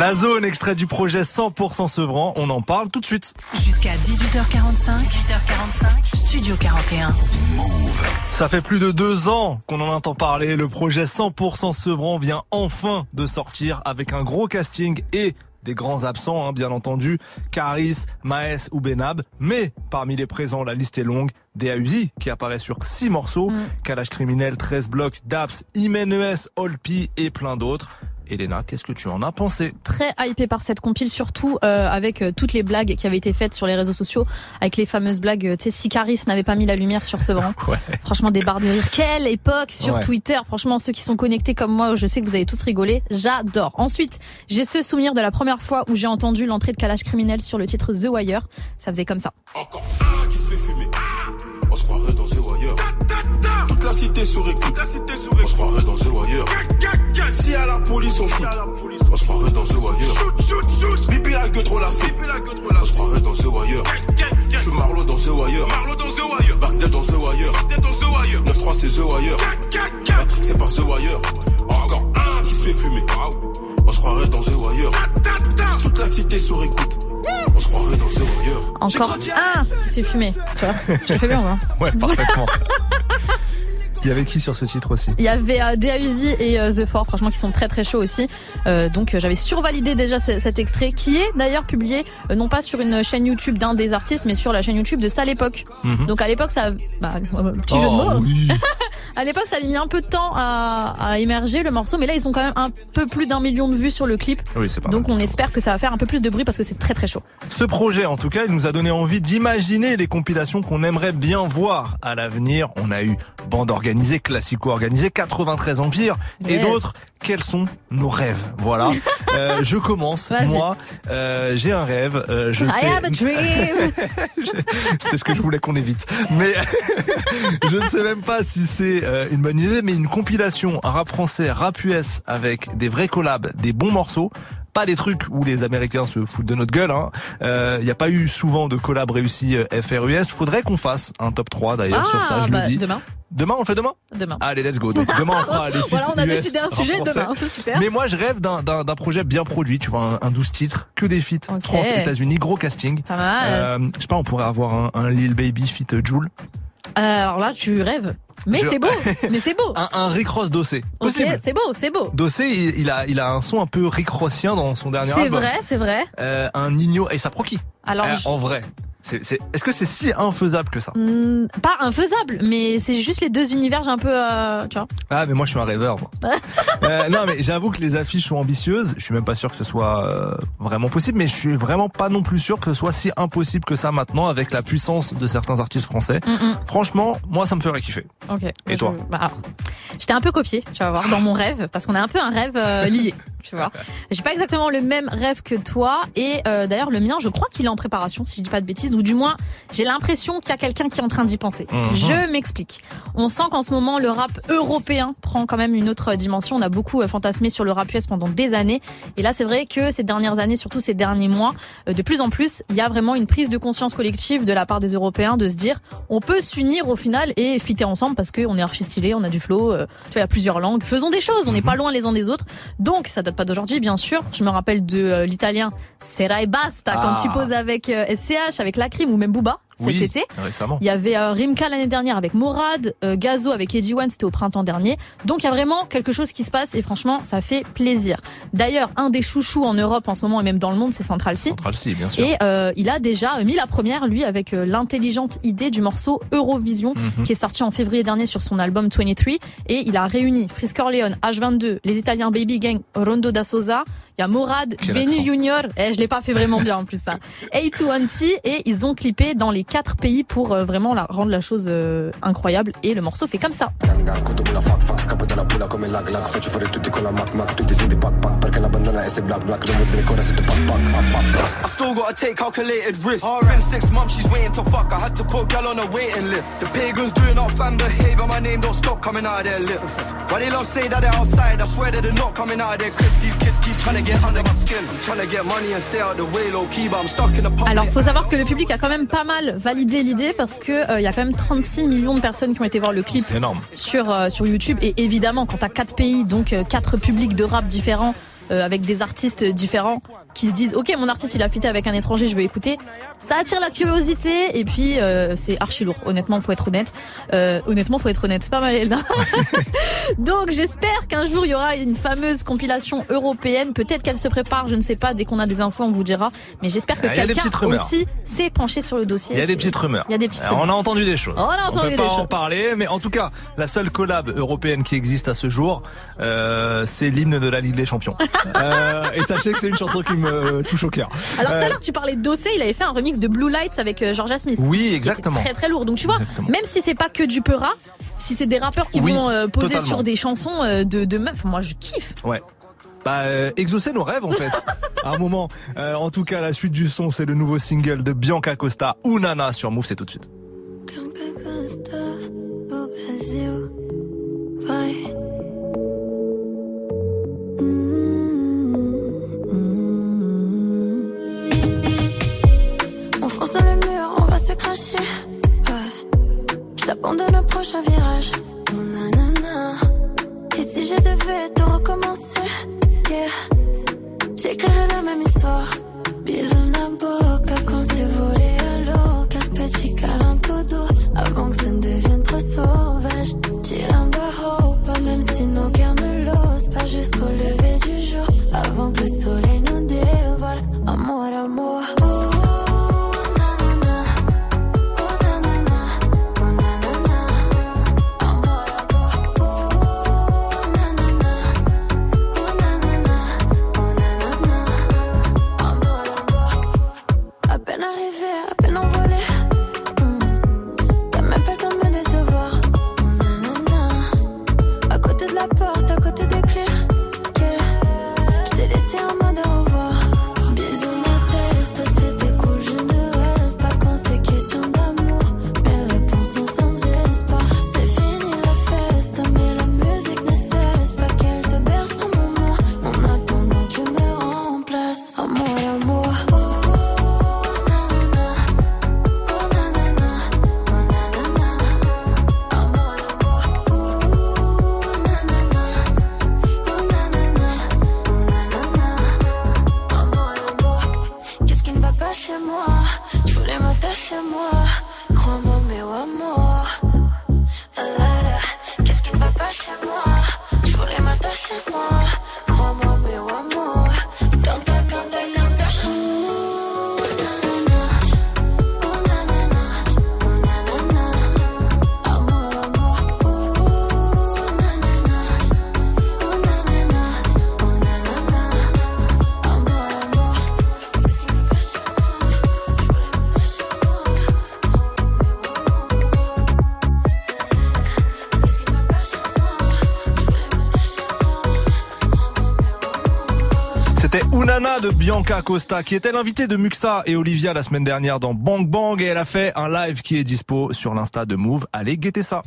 La zone, extrait du projet 100% Sevran, on en parle tout de suite. Jusqu'à 18h45. 18h45. Studio 41. Ça fait plus de deux ans qu'on en entend parler. Le projet 100% Sevran vient enfin de sortir avec un gros casting et des grands absents, hein, bien entendu, Caris, Maes ou Benab. Mais parmi les présents, la liste est longue. DAUZI, qui apparaît sur six morceaux, Kalash Criminel, 13 blocs, Daps, Imenes, Olpi et plein d'autres. Elena, qu'est-ce que tu en as pensé? Très hypé par cette compile, surtout euh, avec euh, toutes les blagues qui avaient été faites sur les réseaux sociaux, avec les fameuses blagues, euh, tu sais, si Caris n'avait pas mis la lumière sur ce vent. Ouais. Franchement, des barres de rire. Quelle époque sur Ouais. Twitter. Franchement, ceux qui sont connectés comme moi, je sais que vous avez tous rigolé. J'adore. Ensuite, j'ai ce souvenir de la première fois où j'ai entendu l'entrée de Kalash Criminel sur le titre The Wire. Ça faisait comme ça. Encore un qui se fait fumer. On se croirait dans The Wire. Toute la cité sur écoute. On se croirait dans À la police on shoot, on se croirait dans The Wire. Bibi la gueule trop lassée. On se croirait dans The Wire. Je suis Marlo dans The Wire. Barcdale dans The Wire. 9-3 c'est The Wire. Matrix c'est par The Wire. Encore un qui se fait fumer. On se croirait dans The Wire. Toute la cité sur écoute. On se croirait dans The Wire. Encore un qui se fait fumer. Tu vois, je fais bien, moi. Ouais, parfaitement. Il y avait qui sur ce titre aussi? Il y avait euh, DAUZI et euh, The Four, franchement, qui sont très très chauds aussi. Euh, donc euh, j'avais survalidé déjà ce- cet extrait, qui est d'ailleurs publié euh, non pas sur une chaîne YouTube d'un des artistes, mais sur la chaîne YouTube de ça l'époque. Mhm. Donc à l'époque, ça, bah, petit jeu de Oh, mots. oui. À l'époque, ça avait mis un peu de temps à, à émerger le morceau, mais là ils ont quand même un peu plus d'un million de vues sur le clip. Oui, c'est pas Donc on espère que ça va faire un peu plus de bruit parce que c'est très très chaud. Ce projet, en tout cas, il nous a donné envie d'imaginer les compilations qu'on aimerait bien voir à l'avenir. On a eu bande organisée, classico organisée, 93 Empire et Yes. d'autres. Quels sont nos rêves? Voilà. Euh, je commence. Vas-y. Moi, euh, j'ai un rêve. euh, je I sais. have a dream. C'était ce que je voulais qu'on évite. Mais je ne sais même pas si c'est euh, une bonne idée, mais une compilation rap français, rap US avec des vrais collabs, des bons morceaux. Pas des trucs où les Américains se foutent de notre gueule. Il hein. euh, y a pas eu souvent de collabs réussis euh, FRUS. Faudrait qu'on fasse un top 3 d'ailleurs Ah, sur ça, je bah, le dis. demain. Demain, on le fait demain? Demain. Allez, let's go. Donc, demain, on fera les Voilà, on a US décidé un sujet demain. Super. Mais moi, je rêve d'un- d'un d'un projet bien produit, tu vois, un, un 12 titres, que des feats. France, États-Unis, gros casting. Pas mal. Euh, je sais pas, on pourrait avoir un, un Lil Baby feat Joule. Euh, alors là, tu rêves. Mais Je- c'est beau. Mais c'est beau. Un, un Rick Ross Dossé. Ok, Possible. c'est beau, c'est beau. Dossé, il, il a, il a un son un peu Rick Rossien dans son dernier C'est album. vrai, c'est vrai. Euh, un Nino et ça qui Alors, Euh, je- en vrai, est-ce que c'est si infaisable que ça? Hmm, pas infaisable, mais c'est juste les deux univers, j'ai un peu, euh, tu vois. Ah, mais moi je suis un rêveur. moi. Euh, non, mais j'avoue que les affiches sont ambitieuses. Je suis même pas sûr que ce soit euh, vraiment possible, mais je suis vraiment pas non plus sûr que ce soit si impossible que ça maintenant avec la puissance de certains artistes français. Mm, Franchement, moi ça me ferait kiffer. Ok. Et toi Bah, alors, J'étais un peu copié, tu vas voir, dans mon rêve, parce qu'on a un peu un rêve lié, tu vois. J'ai pas exactement le même rêve que toi, et euh, d'ailleurs le mien, je crois qu'il est en préparation, si je dis pas de bêtises, ou du moins j'ai l'impression qu'il y a quelqu'un qui est en train d'y penser. Mhm. Je m'explique. On sent qu'en ce moment le rap européen prend quand même une autre dimension. On a beaucoup euh, fantasmé sur le rap US pendant des années, et là c'est vrai que ces dernières années, surtout ces derniers mois, euh, de plus en plus, il y a vraiment une prise de conscience collective de la part des Européens de se dire on peut s'unir au final et fitter ensemble parce qu'on est archi stylé, on a du flow, euh, tu vois, il y a plusieurs langues, faisons des choses, on n'est pas loin les uns des autres. Donc ça date pas d'aujourd'hui, bien sûr. Je me rappelle de euh, l'italien Sfera e Basta Ah. quand il pose avec euh, SCH, avec Lacrim ou même Booba cet oui, été. récemment. Il y avait euh, Rimka l'année dernière avec Morad, euh, Gazo avec Eddie One, c'était au printemps dernier. Donc il y a vraiment quelque chose qui se passe et franchement, ça fait plaisir. D'ailleurs, un des chouchous en Europe en ce moment et même dans le monde, c'est Central C. Central C, bien sûr. Et euh, il a déjà mis la première, lui, avec euh, l'intelligente idée du morceau Eurovision, Mhm. qui est sorti en février dernier sur son album 23. Et il a réuni Frisk Orleans, H22, les Italiens Baby Gang, Rondo da Sosa. Il y a Morad, Benny. Junior. Eh, je l'ai pas fait vraiment bien en plus ça. A2Anti et ils ont clippé dans les quatre pays pour euh, vraiment la, rendre la chose euh, incroyable. Et le morceau fait comme ça. Cutubo la fuck fuck Scappo dalla pula come lag lag Faccio fuori tutti con la mac mac Tutti senti pack pack Perché la bandana è se black black Non vuol dire che ora siete pack pack pack pack pack I still gotta take calculated risks. Been six months, she's waiting to fuck. I had to put gal on a waiting list. The pagans doing up fan behavior, my name don't stop coming out of their lips. Why they love say that they're outside? I swear that they're not coming out of their cribs. These kids keep trying to get under my skin. I'm trying to get money and stay out the way, low key, but I'm stuck in the public. Alors, faut savoir que le public a quand même pas mal validé l'idée parce que euh, il y a quand même 36 millions de personnes qui ont été voir le clip énorme. sur euh, sur YouTube et évidemment quand t'as quatre pays donc euh, quatre publics de rap différents euh, avec des artistes différents qui se disent ok mon artiste il a fité avec un étranger je veux écouter ça attire la curiosité et puis euh, c'est archi lourd honnêtement faut être honnête euh, honnêtement faut être honnête c'est pas mal Elna donc j'espère qu'un jour il y aura une fameuse compilation européenne peut-être qu'elle se prépare je ne sais pas dès qu'on a des infos on vous dira mais j'espère que quelqu'un rumeurs. aussi s'est penché sur le dossier Il y a des petites rumeurs. il y a des petites Alors, on rumeurs a entendu des choses. On a entendu peut des pas en choses. parler, mais en tout cas, la seule collab européenne qui existe à ce jour, euh, c'est l'hymne de la Ligue des Champions. Euh, et sachez que c'est une chanson qui me touche au cœur. Alors tout Euh, à l'heure tu parlais de Dossé, il avait fait un remix de Blue Lights avec euh, Georgia Smith. Oui, qui était exactement. Très très lourd. Donc tu vois, même si c'est pas que du peura, si c'est des rappeurs qui Oui, vont euh, poser totalement. sur des chansons euh, de, de meufs, moi je kiffe. Ouais. Bah, euh, exaucer nos rêves en fait. à un moment. Euh, en tout cas, la suite du son, c'est le nouveau single de Bianca Costa, Unana sur Move, c'est tout de suite. Costa au Brasil. Vai. Se cracher. Ouais. Je t'abandonne au prochain virage. Oh, nanana. Et si je devais tout recommencer, yeah. J'écrirais la même histoire. Bisous na boca quand c'est volé à l'eau. Casse-petit câlin tout doux avant que ça ne devienne trop sauvage. Tirando a roupa, même si nos guerres ne l'osent pas jusqu'au lever du jour. Avant que le soleil nous dévoile. Amour, amour. Oh, de Bianca Costa qui était l'invitée de Muxa et Olivia la semaine dernière dans Bang Bang et elle a fait un live qui est dispo sur l'insta de Move. Allez guetter ça.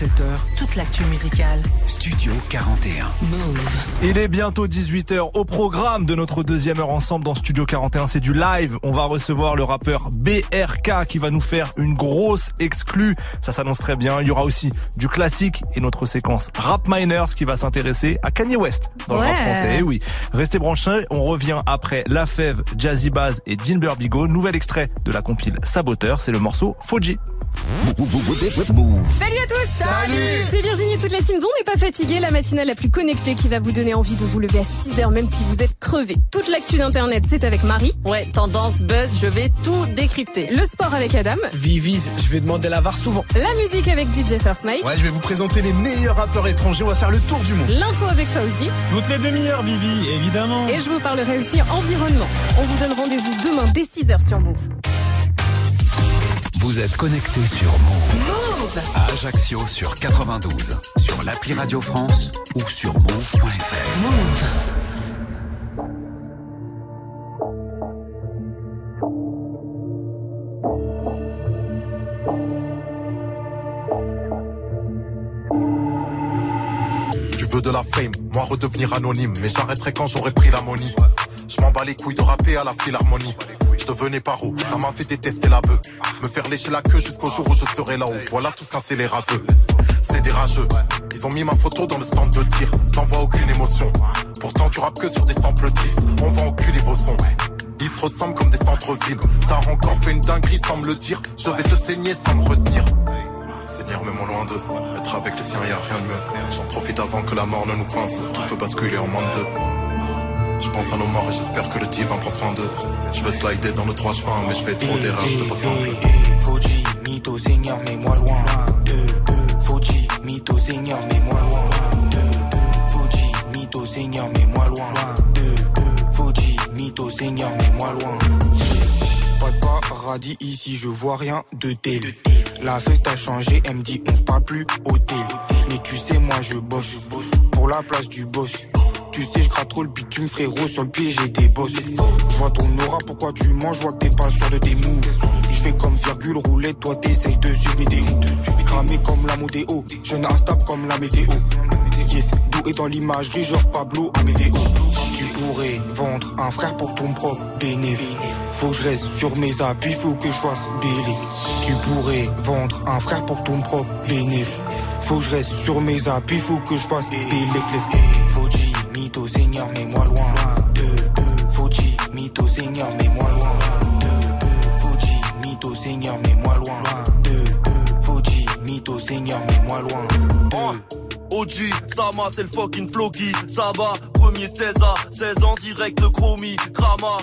Tous les jours, 17h, toute l'actu musicale. Studio 41. Move. Il est bientôt 18h au programme de notre deuxième heure ensemble dans Studio 41. C'est du live. On va recevoir le rappeur BRK qui va nous faire une grosse exclue. Ça s'annonce très bien. Il y aura aussi du classique et notre séquence Rap Miners qui va s'intéresser à Kanye West dans le rap français. Eh oui. Restez branchés. On revient après La Fève, Jazzy Baz et Dean Burbigo. Nouvel extrait de la compile Saboteur. C'est le morceau Foji. Salut à tous Salut C'est Virginie et toute la team dont n'est pas fatiguée, la matinale la plus connectée qui va vous donner envie de vous lever à 6h même si vous êtes crevé. Toute l'actu d'internet, c'est avec Marie. Ouais, tendance, buzz, je vais tout décrypter. Le sport avec Adam. Vivis, je vais demander la VAR souvent. La musique avec DJ First Mike. Ouais, je vais vous présenter les meilleurs rappeurs étrangers, on va faire le tour du monde. L'info avec Fauzi. Toutes les demi-heures, Vivi, évidemment. Et je vous parlerai aussi environnement. On vous donne rendez-vous demain dès 6h sur Move. Vous êtes connecté sur Move. À Ajaccio sur 92, sur l'appli Radio France ou sur move.fr. Move. Tu veux de la fame, moi redevenir anonyme, mais j'arrêterai quand j'aurai pris la money. M'en bats les couilles de rapper à la philharmonie. Je devenais paro, ça m'a fait détester la bœuf. Me faire lécher la queue jusqu'au jour où je serai là-haut. Voilà tout ce qu'un scélérat veut. C'est des rageux. Ils ont mis ma photo dans le stand de tir. T'en vois aucune émotion. Pourtant tu rappes que sur des samples tristes. On va enculer vos sons. Ils se ressemblent comme des centres-villes. T'as encore fait une dinguerie sans me le dire. Je vais te saigner sans me retenir. Seigneur, mets-moi loin d'eux. Être avec les siens, y a rien de mieux. J'en profite avant que la mort ne nous coince. Tout peut basculer en moins de deux. Je pense à nos morts et j'espère que le divin prend soin d'eux. Je veux slider dans le droit chemin, mais je fais trop d'erreurs, c'est pas simple. Fauji, mytho, seigneur, mets-moi loin. Deux, deux, Fauji, mytho, seigneur, mets-moi loin. Deux, deux, Fauji, mytho, seigneur, mets-moi loin. Deux, deux, Fauji, mytho, seigneur, mets-moi loin. Pas de paradis ici, je vois rien de tel. La fête a changé, elle me dit on se parle plus au tel. Mais tu sais, moi je bosse pour la place du boss. Tu sais, je gratte trop le bitume, frérot. Sur le pied, j'ai des bosses. Je vois ton aura, pourquoi tu manges, je vois que t'es pas sûr de tes moves. Je fais comme virgule roulette, toi t'essayes de suivre mes. Cramé comme la modéo, jeune instable comme la météo. Yes, doué dans l'imagerie, genre Pablo Amédéo. Tu pourrais vendre un frère pour ton propre bénéfice. Faut que je reste sur mes appuis, faut que je fasse bélé. Tu pourrais vendre un frère pour ton propre bénéfice. Faut que je reste sur mes appuis, faut que je fasse bélé. Mytho, seigneur, mets-moi loin. Deux, deux, Fauji, mytho, seigneur, mets-moi loin. Deux, deux, Fauji, mytho, seigneur, mets-moi loin. Deux, deux, Fauji, mytho, seigneur, mets-moi loin. OG, Sama, c'est le fucking Floki. Ça va, premier 16 à 16 ans, direct le chromie. Krama,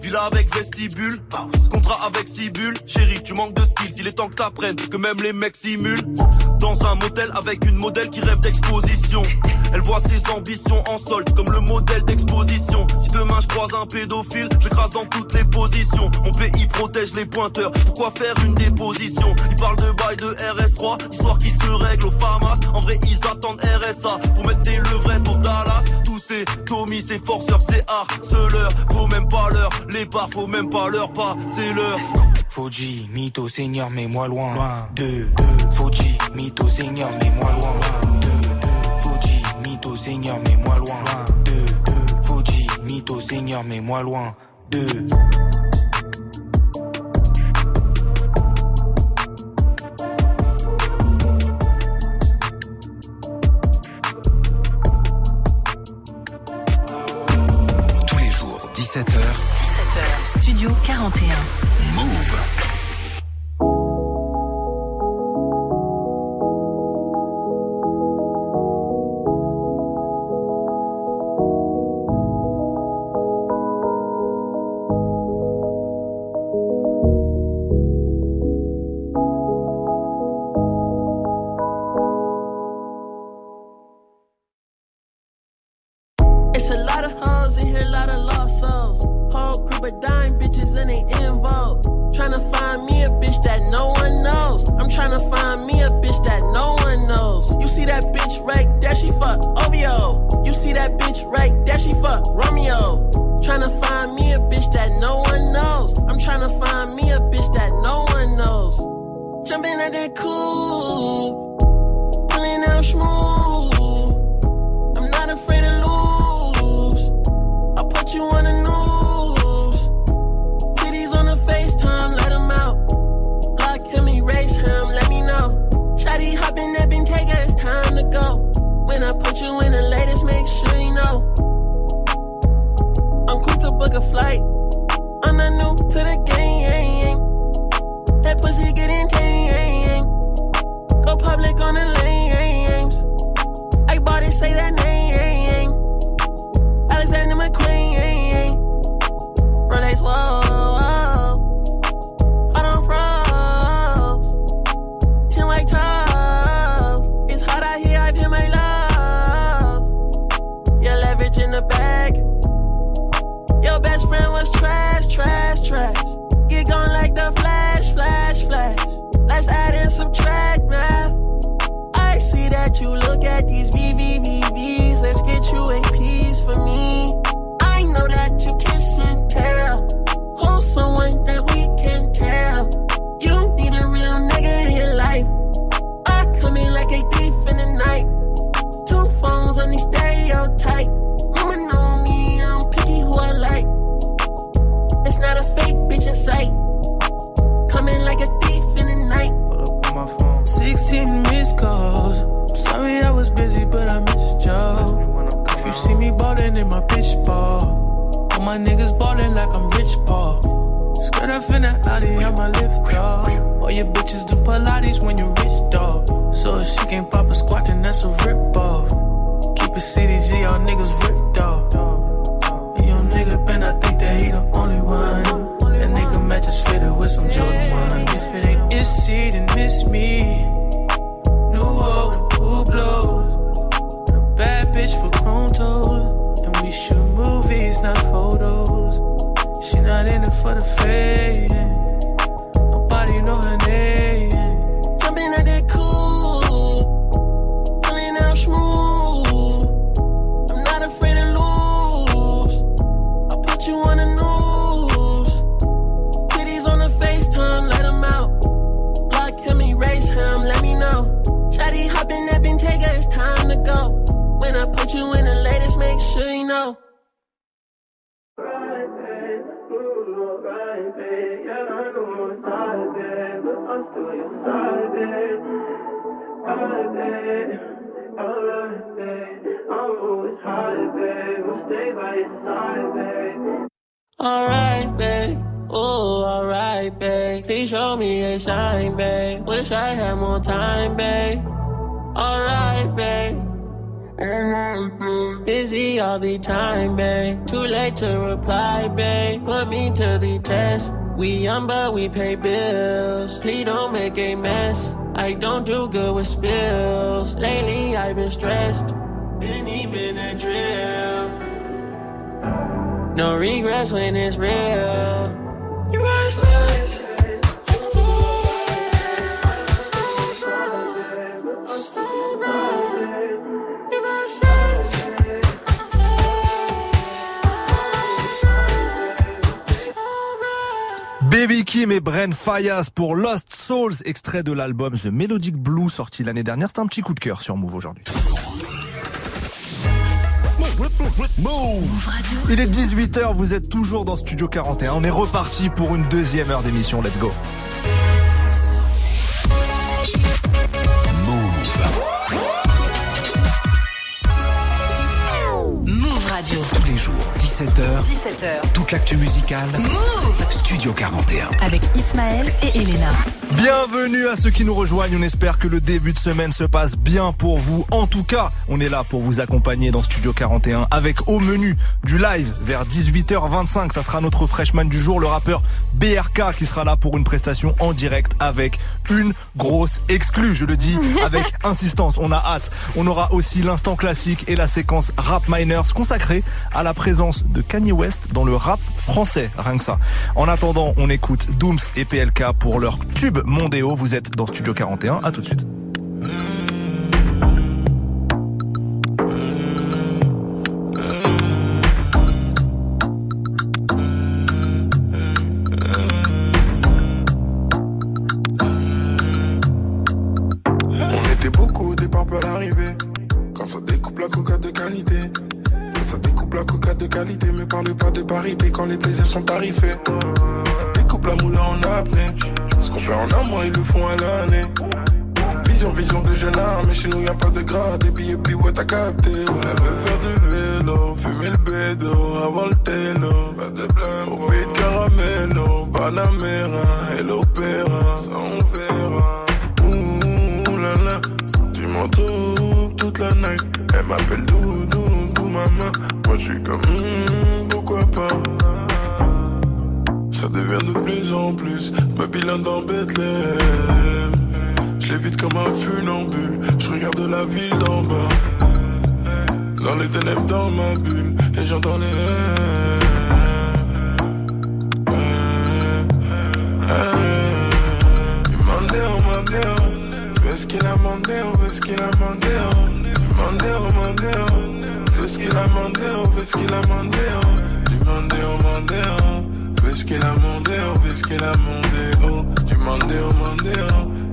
villa avec vestibule. Contrat avec Cibule. Chérie, tu manques de skills, il est temps que t'apprennes que même les mecs simulent. Dans un motel avec une modèle qui rêve d'exposition. Elle voit ses ambitions en solde comme le modèle d'exposition. Si demain je croise un pédophile, je l'écrase dans toutes les positions. Mon pays protège les pointeurs, pourquoi faire une déposition? Ils parlent de bail de RS3, histoire qui se règle au FAMAS. En vrai, ils attendent RSA pour mettre des levrettes au Dallas. Tous ces Tommy, ces forceurs, ces harceleurs. Faut même pas leur les barres, faut même pas leur pas, c'est leur. Fauji, mytho, seigneur, mets-moi loin. Deux, deux, Fauji, mytho, seigneur, mets-moi loin. Seigneur, mets-moi loin. Deux, deux, Faudi, mytho, Seigneur, mets-moi loin. Deux. Tous les jours, 17h. 17h, Studio 41. Move. pay bills. Please don't make a mess. I don't do good with spills. Lately I've been stressed. Been even a drill. No regrets when it's real. Baby Kim et Bren Fayas pour Lost Souls, extrait de l'album The Melodic Blue sorti l'année dernière. C'est un petit coup de cœur sur Move aujourd'hui. Il est 18h, vous êtes toujours dans Studio 41. On est reparti pour une deuxième heure d'émission. Let's go. Radio. Tous les jours, 17h. 17h. Toute l'actu musicale. Move Studio 41. Avec Ismaël et Elena. Bienvenue à ceux qui nous rejoignent. On espère que le début de semaine se passe bien pour vous. En tout cas, on est là pour vous accompagner dans Studio 41 avec au menu du live vers 18h25. Ça sera notre freshman du jour, le rappeur BRK qui sera là pour une prestation en direct avec une grosse exclue. Je le dis avec insistance. On a hâte. On aura aussi l'instant classique et la séquence Rap Miners consacrée à la présence de Kanye West dans le rap français. Rien que ça. En attendant, on écoute Dooms et PLK pour leur tube Mondéo. Vous êtes dans Studio 41. À tout de suite. On était beaucoup au départ pour l'arrivée. Quand ça découpe la coca de qualité. Quand ça découpe la coca de qualité. Mais parle pas de parité quand les plaisirs sont tarifés. Découpe la moula en apnée. Ce qu'on fait en un mois, ils le font à l'année. Vision, vision de jeune. Mais chez nous, y a pas de gras. Des billets, puis ouais, t'as capté. Ouais, veut faire du vélo. Fumer le bédo avant le télo. Pas de blême. Au pays de caramello. Panamera et l'opéra. Ça, on verra. Ouh là là, tu m'entoures toute la night. Elle m'appelle Doudou, Doudou maman. Moi je suis comme hmm, pourquoi pas? Ça devient de plus en plus Babylone dans Bethléem. Je l'évite comme un funambule. Je regarde la ville d'en bas. Dans les ténèbres dans ma bulle. Et j'entends les. Mandéo, Mandéo. Fais ce qu'il a mandé, on fait ce qu'il a mandé. Mandéo, Mandéo. Fais ce qu'il a mandé, on fait ce qu'il a mandé. Du Mandéo, Mandéo. Fais ce qu'il a mandé, on fait ce qu'il a mandé. Du Mandéo, Mandéo.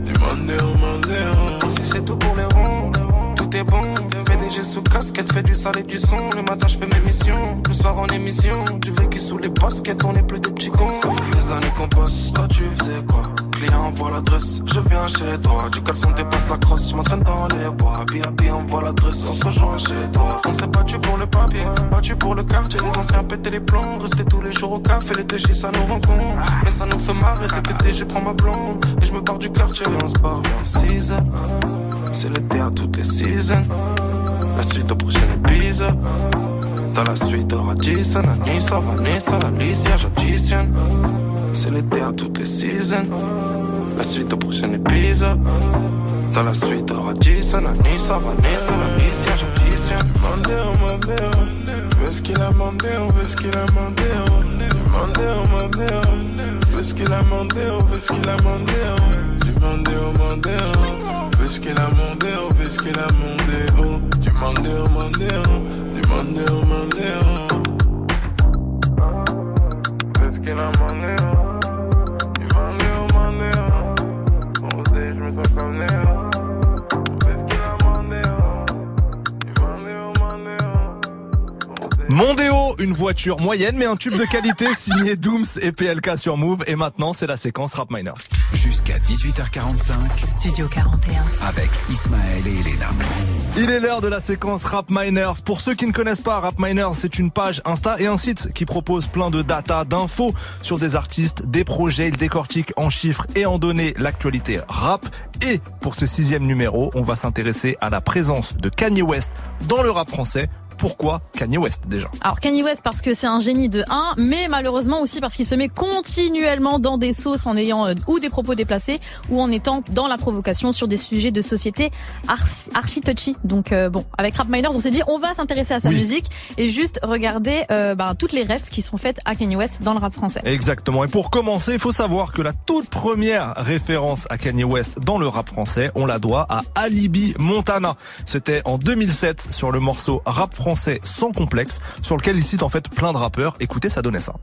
Du Mandéo, Mandéo. Si c'est tout pour les ronds, tout est bon. PDG sous casquette, fait du sale et du son. Le matin, je fais mes missions. Le soir, en émission. Du vécu sous les baskets, on est plus des petits cons. Ça fait des années qu'on bosse. Toi, tu faisais quoi? Client envoie l'adresse, je viens chez toi. Du caleçon dépasse la crosse, je m'entraîne dans les bois. Happy, happy, envoie l'adresse, on se rejoint chez toi. On s'est battu pour le papier, battu pour le quartier. Les anciens pétaient les plombs, rester tous les jours au café. Les déchets, ça nous rencontre. Mais ça nous fait marrer, cet été, je prends ma blonde. Et je me barre du quartier, on se barre vers 6 C'est l'été à toutes les seasons. La suite au prochain épisode. Dans la suite, aura Jason, Anissa, Vanessa, Alicia, j'additionne. C'est l'été à toutes les seasons. La suite au prochain épisode. Dans la suite, aura Jason, Anissa, Vanessa, Alicia, j'additionne. Mandéo, Mandéo. Fais ce qu'il a mandé, on fait ce qu'il a mandé. Mandéo, Mandéo. Fais ce qu'il a mandé, on fait ce qu'il a mandé. Du Mandéo, Mandéo. Fais ce qu'il a mandé, on fait ce qu'il a mandé. Du Mandéo, Mandéo. Du Mandéo, Mandéo. Fais ce qu'il a mandé. Mondéo, une voiture moyenne mais un tube de qualité signé Dooms et PLK sur Move. Et maintenant, c'est la séquence Rap Miners. Jusqu'à 18h45. Studio 41. Avec Ismaël et Elena. Il est l'heure de la séquence Rap Miners. Pour ceux qui ne connaissent pas, Rap Miners, c'est une page Insta et un site qui propose plein de data, d'infos sur des artistes, des projets. Il décortique en chiffres et en données l'actualité rap. Et pour ce sixième numéro, on va s'intéresser à la présence de Kanye West dans le rap français. Pourquoi Kanye West déjà Alors Kanye West parce que c'est un génie de 1, mais malheureusement aussi parce qu'il se met continuellement dans des sauces en ayant euh, ou des propos déplacés ou en étant dans la provocation sur des sujets de société archi, touchy. Donc euh, bon, avec Rap Miners, on s'est dit on va s'intéresser à sa Oui. musique et juste regarder euh, ben, toutes les refs qui sont faites à Kanye West dans le rap français. Exactement. Et pour commencer, il faut savoir que la toute première référence à Kanye West dans le rap français, on la doit à Alibi Montana. C'était en 2007 sur le morceau Rap français sans complexe, sur lequel il cite en fait plein de rappeurs. Écoutez, ça donnait ça.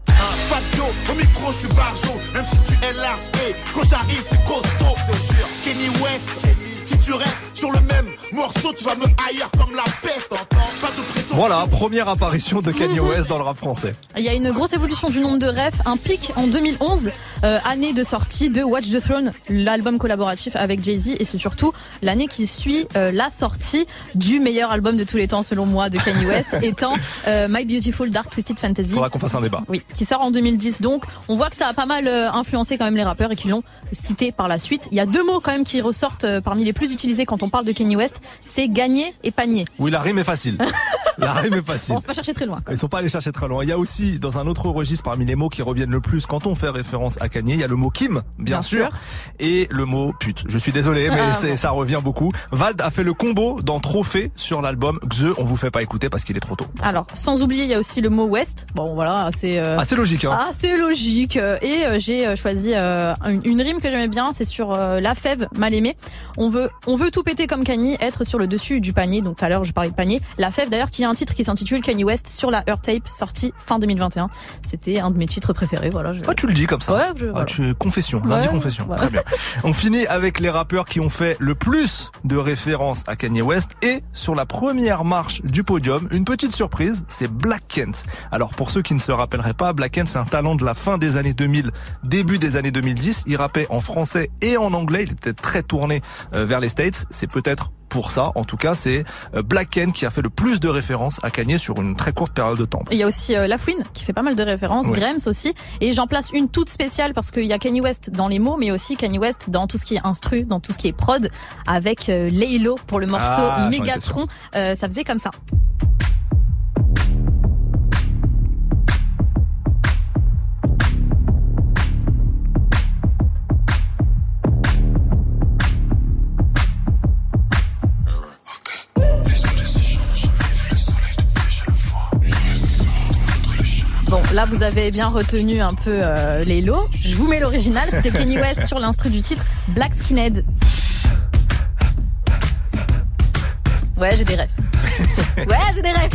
Tu restes sur le même morceau, tu vas me haïr comme la peste. Pas de Voilà, première apparition de Kanye West dans le rap français. Il y a une grosse évolution du nombre de refs, un pic en 2011, euh, année de sortie de Watch the Throne, l'album collaboratif avec Jay-Z, et c'est surtout l'année qui suit euh, la sortie du meilleur album de tous les temps selon moi de Kanye West, étant euh, My Beautiful Dark Twisted Fantasy. Faudra qu'on fasse un débat. Oui, qui sort en 2010. Donc, on voit que ça a pas mal influencé quand même les rappeurs et qui l'ont cité par la suite. Il y a deux mots quand même qui ressortent parmi les plus utilisés quand on parle de Kanye West, c'est gagner et panier. Oui, la rime est facile. La rime est facile. On se pas chercher très loin. Ils sont pas allés chercher très loin. Il y a aussi, dans un autre registre, parmi les mots qui reviennent le plus quand on fait référence à Kanye, il y a le mot Kim, bien, Bien sûr, sûr. et le mot pute. Je suis désolé, mais Ah, bon. ça revient beaucoup. Vald a fait le combo dans Trophée sur l'album Xe. On vous fait pas écouter parce qu'il est trop tôt. Alors, sans oublier, il y a aussi le mot West. Bon, voilà, c'est euh, Assez logique, hein. assez logique. Euh, Et euh, j'ai euh, choisi euh, une, une rime que j'aimais bien. C'est sur euh, la fève mal aimée. On veut, on veut tout péter comme Kanye, être sur le dessus du panier. Donc tout à l'heure, je parlais de panier. La fève, d'ailleurs, qui a un titre qui s'intitule Kanye West sur la Earth Tape, sorti fin 2021. C'était un de mes titres préférés. Voilà. Je... Ah, tu le dis comme ça. Ouais, je- Ah, voilà. tu confession, lundi Ouais, confession. voilà. Très bien. On finit avec les rappeurs qui ont fait le plus de références à Kanye West et sur la première marche du podium, une petite surprise, c'est Black Kent. Alors pour ceux qui ne se rappelleraient pas, Black Kent c'est un talent de la fin des années 2000, début des années 2010. Il rappait en français et en anglais. Il était très tourné euh, vers les States. C'est peut-être pour ça, en tout cas, c'est euh, Black Kent qui a fait le plus de références à Kanye sur une très courte période de temps. Il y a aussi euh, Lafouine qui fait pas mal de références, Oui. Grams aussi. Et j'en place une toute spéciale parce qu'il y a Kanye West dans les mots, mais aussi Kanye West dans tout ce qui est instru, dans tout ce qui est prod, avec euh, Laylo pour le morceau Ah, Megatron. Euh, ça faisait comme ça. Là vous avez bien retenu un peu euh, les lots. Je vous mets l'original, c'était Kanye West sur l'instru du titre Black Skinhead. Ouais, j'ai des rêves. Ouais, j'ai des rêves.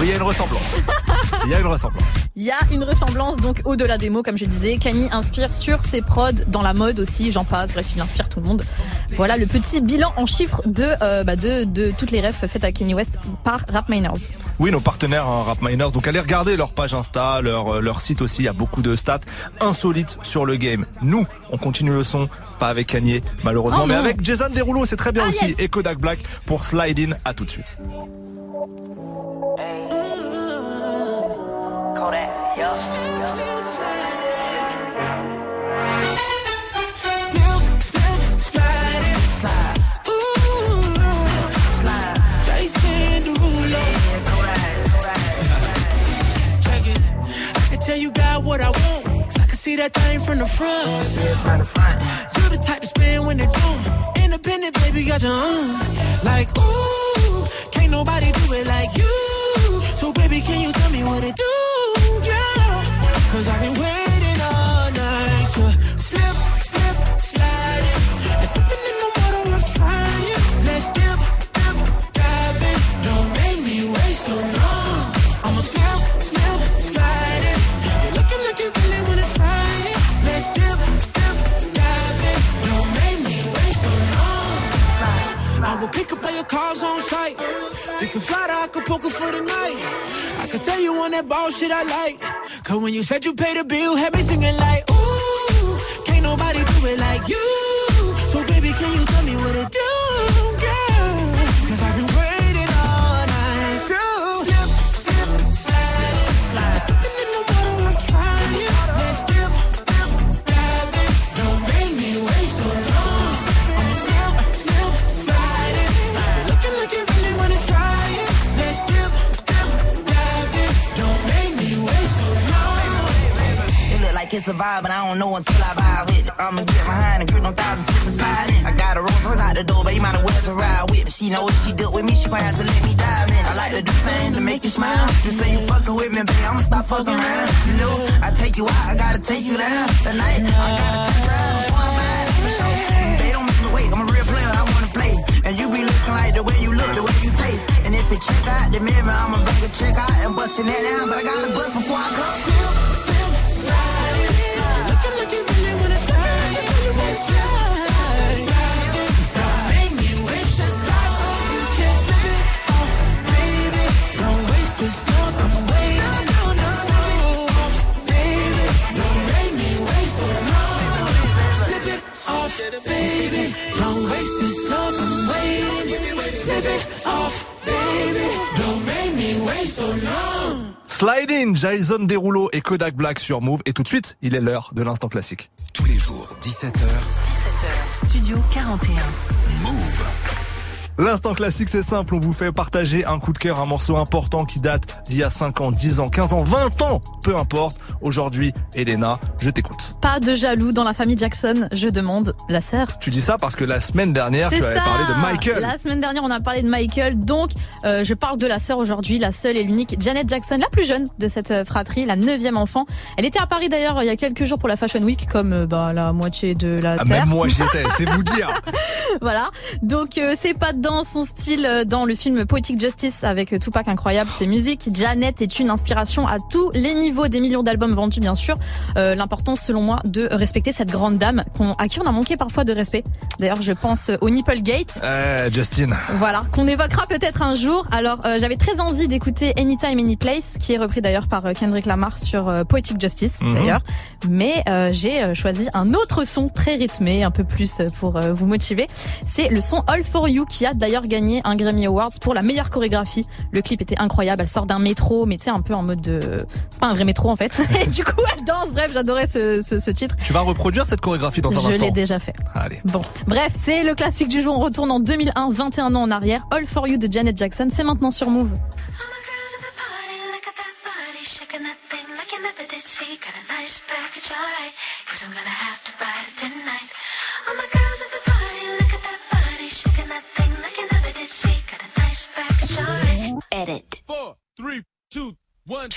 Oui, il y a une ressemblance. Il y a une ressemblance. Il y a une ressemblance donc au-delà des mots, comme je disais. Kanye inspire sur ses prods, dans la mode aussi, j'en passe. Bref, il inspire tout le monde. Voilà le petit bilan en chiffres de, euh, bah, de, de toutes les refs faites à Kanye West par Rap Miners. Oui, nos partenaires hein, Rap Miners. Donc allez regarder leur page Insta, leur euh, leur site aussi. Il y a beaucoup de stats insolites sur le game. Nous, on continue le son, pas avec Kanye malheureusement, Oh mais avec Jason Derulo. C'est très bien Ah, aussi. yes. Et Kodak Black pour Slide In. À tout de suite. Kodak, yeah. Slip, slip, slide it, slide. Ooh, slide. Jason Derulo. Check it. I can tell you got what I want. 'cause I can see that thing from the front. See it from the front. You the type to spin when it do. Independent, baby, got your own. Like, ooh, can't nobody do it like you. So, baby, can you tell me what it do? Yeah. Cause I've been waiting will pick up all your calls on site. We can fly to Acapulco for the night. I could tell you on that ball shit I like. Cause when you said you paid the bill, had me singing like, ooh, can't nobody do it like you. So baby, can you tell me what it do, a vibe, but I don't know until I vibe with it. I'ma get behind and grip no thousand slip beside it. I got a Rolls Royce out the door, but you might as well to ride with. She know if she it with me, she gon' have to let me dive in. I like to do things to make you smile. You say you fucking with me, babe, I'ma stop fucking around. You know, I take you out, I gotta take you down. Tonight, I gotta take before I'm out. For. They don't make me wait, I'm a real player, I wanna play. And you be looking like the way you look, the way you taste. And if it check out the mirror, I'ma bring a check out and bustin' that down. But I gotta bust before I come. Waste this love I'm waiting. Slip it off, baby. Don't make me wait so long. Slide in, Jason Derulo et Kodak Black sur Move. Et tout de suite, il est l'heure de l'instant classique. Tous les jours, 17h. 17h, Studio 41. Move. L'instant classique, c'est simple. On vous fait partager un coup de cœur, un morceau important qui date d'il y a 5 ans, 10 ans, 15 ans, 20 ans. Peu importe. Aujourd'hui, Elena, je t'écoute. Pas de jaloux dans la famille Jackson, je demande la sœur. Tu dis ça parce que la semaine dernière, tu avais parlé de Michael. La semaine dernière, on a parlé de Michael, donc euh, je parle de la sœur aujourd'hui, la seule et l'unique Janet Jackson, la plus jeune de cette euh, fratrie, la neuvième enfant. Elle était à Paris d'ailleurs il y a quelques jours pour la Fashion Week, comme euh, bah, la moitié de la Ah, terre. même moi j'y étais, c'est vous dire. voilà. Donc euh, c'est pas dans son style euh, dans le film Poetic Justice avec euh, Tupac incroyable, ses musiques. Janet est une inspiration à tous les niveaux des millions d'albums vendus bien sûr. Euh, L'important selon moi de respecter cette grande dame à qui on a manqué parfois de respect. D'ailleurs je pense au Nipplegate. Eh, Justin. Voilà, qu'on évoquera peut-être un jour. Alors, euh, j'avais très envie d'écouter Anytime, Any Place, qui est repris d'ailleurs par euh, Kendrick Lamar sur euh, Poetic Justice, Mhm. d'ailleurs. Mais euh, j'ai euh, choisi un autre son très rythmé, un peu plus euh, pour euh, vous motiver. C'est le son All For You, qui a d'ailleurs gagné un Grammy Awards pour la meilleure chorégraphie. Le clip était incroyable. Elle sort d'un métro, mais tu sais, un peu en mode de... C'est pas un vrai métro, en fait. Et du coup, elle danse. Bref, j'adorais ce, ce, ce titre. Tu vas reproduire cette chorégraphie dans un Je instant. l'ai déjà fait. Allez. Bon, bref, c'est le classique du jour. On retourne en 2001, 21 ans en arrière. All for You de Janet Jackson, c'est maintenant sur Move. Got a nice package, alright. Cause I'm gonna have to ride it tonight. All my girls at the Edit. Four, three, two, one.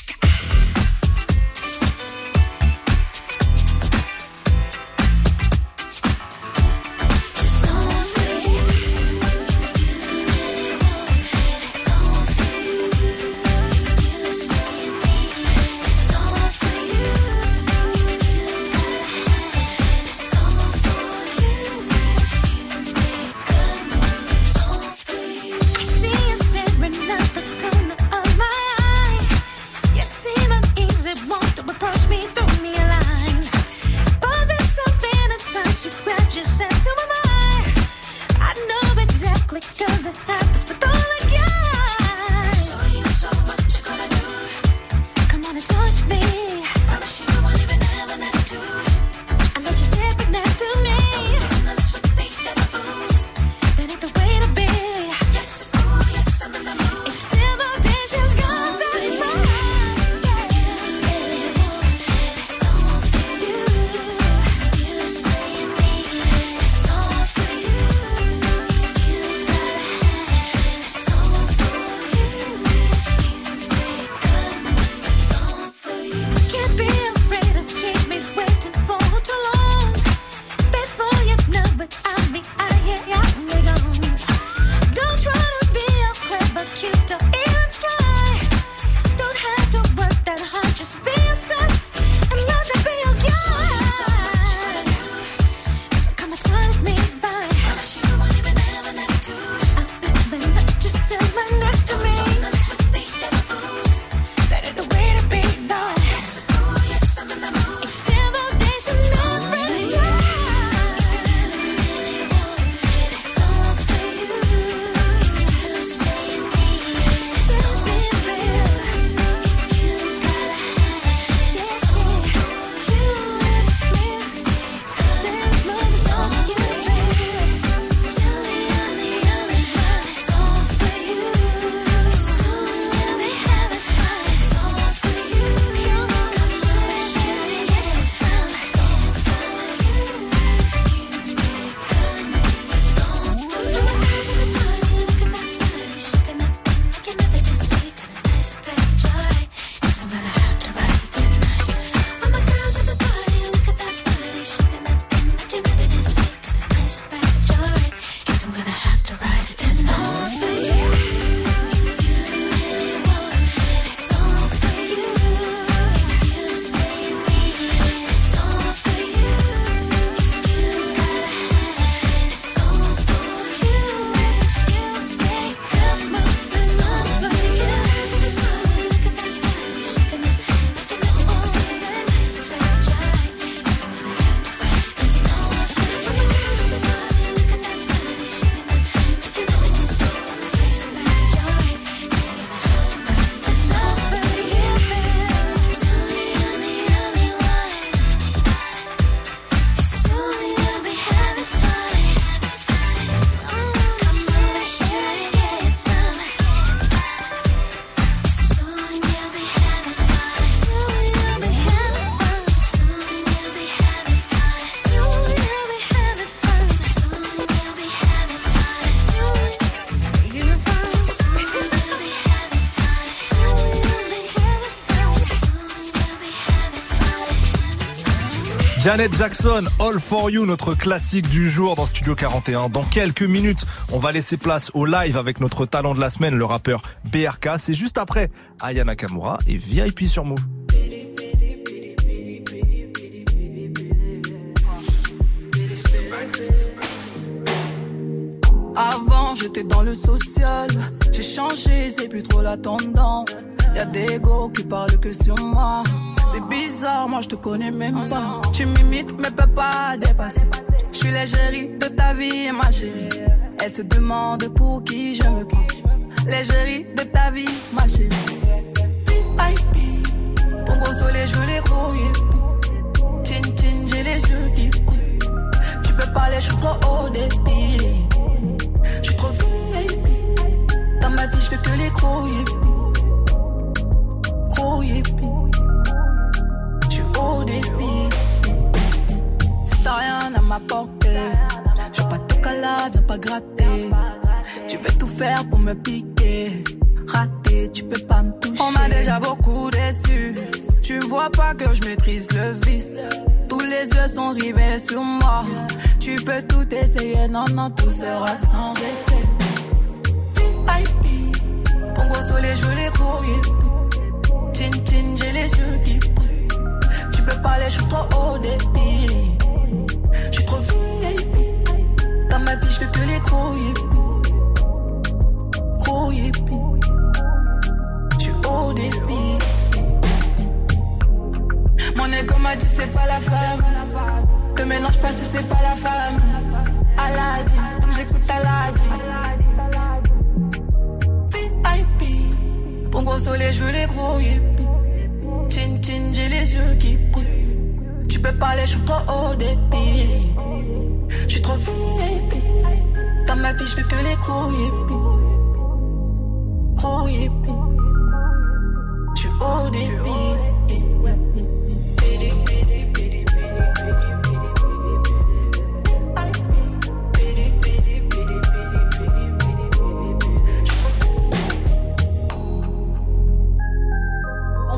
you grab your sense, so am I. I know exactly cause it happens, but Janet Jackson, All For You, notre classique du jour dans Studio 41. Dans quelques minutes, on va laisser place au live avec notre talent de la semaine, le rappeur BRK. C'est juste après Aya Nakamura et VIP sur Move. Avant j'étais dans le social, j'ai changé, c'est plus trop la tendance. Y'a des qui parlent que sur moi. C'est bizarre, moi je te connais même pas. Tu m'imites mais peux pas dépasser. Je suis l'égérie de ta vie, ma chérie. Elle se demande pour qui je me prends. L'égérie de ta vie, ma chérie. VIP, pour gros soleil, je les gros. Chin chin, j'ai les yeux qui brillent. Tu peux parler, je suis trop haut débit. Je suis trop VIP. Dans ma vie, je veux que les gros. Débit. Si t'as rien à je veux pas te caler, viens pas gratter. Tu veux tout faire pour me piquer. Raté, tu peux pas me toucher. On m'a déjà beaucoup déçu. Tu vois pas que je maîtrise le vice. Tous les yeux sont rivés sur moi. Tu peux tout essayer, non, non, tout sera sans effet. VIP, pour gros soleil, je les yippies. Chin chin, j'ai les yeux qui je suis trop débit. Je suis trop VIP. Dans ma vie, je veux que les gros yippies. Gros yippies. Je suis débit. Mon ego m'a dit c'est pas la femme. Te mélange pas si c'est pas la femme. Aladin, donc j'écoute Aladin. VIP, pour gros soleil, je veux les gros yippies. Les. Tu peux je suis trop haut débit. Je suis trop VIP. Dans ma vie, veux que les gros yippies. Gros suis haut débit. On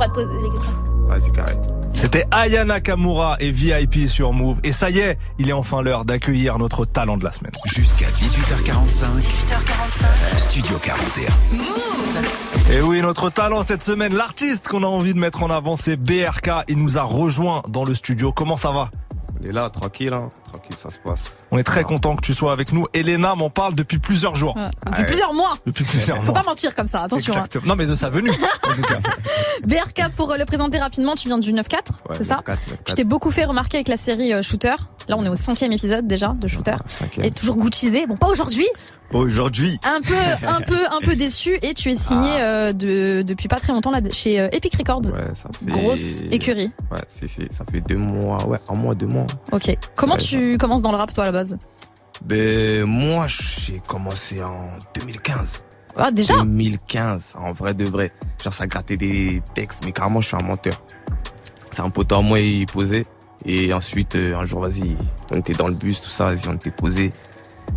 Vas-y, carré. C'était Aya Nakamura et VIP sur Move. Et ça y est, il est enfin l'heure d'accueillir notre talent de la semaine. Jusqu'à 18h45. 18h45. Studio 41. Et oui, notre talent cette semaine, l'artiste qu'on a envie de mettre en avant, c'est BRK. Il nous a rejoint dans le studio. Comment ça va? On est là, tranquille, hein. Tranquille, ça se passe. On est très content que tu sois avec nous. Elena m'en parle depuis plusieurs jours. Ouais. Depuis plusieurs mois. Depuis plusieurs Faut mois. pas mentir comme ça, attention. hein. Non, mais de sa venue, en tout cas. BRK, pour euh, le présenter rapidement, tu viens du 9-4, c'est ça Je t'ai beaucoup fait remarquer avec la série euh, Shooter. Là, on est au cinquième épisode déjà de Shooter. cinquième. Et toujours Guccisé. Bon, pas aujourd'hui. Aujourd'hui. Un peu, un peu, un peu déçu. Et tu es signé euh, de, depuis pas très longtemps là, chez euh, Epic Records. Ouais, ça fait... Grosse écurie. Ouais, si, si, ça fait deux mois, ouais, un mois, deux mois. Ok. Comment Ouais, tu commences dans le rap, toi, à la base Ben, moi, j'ai commencé en 2015. Ah, déjà 2015, en vrai de vrai. Genre, ça grattait des textes, mais carrément, je suis un menteur. C'est un pote à moi, il posait. Et ensuite, euh, un jour, vas-y, on était dans le bus, tout ça, vas-y, on était posé.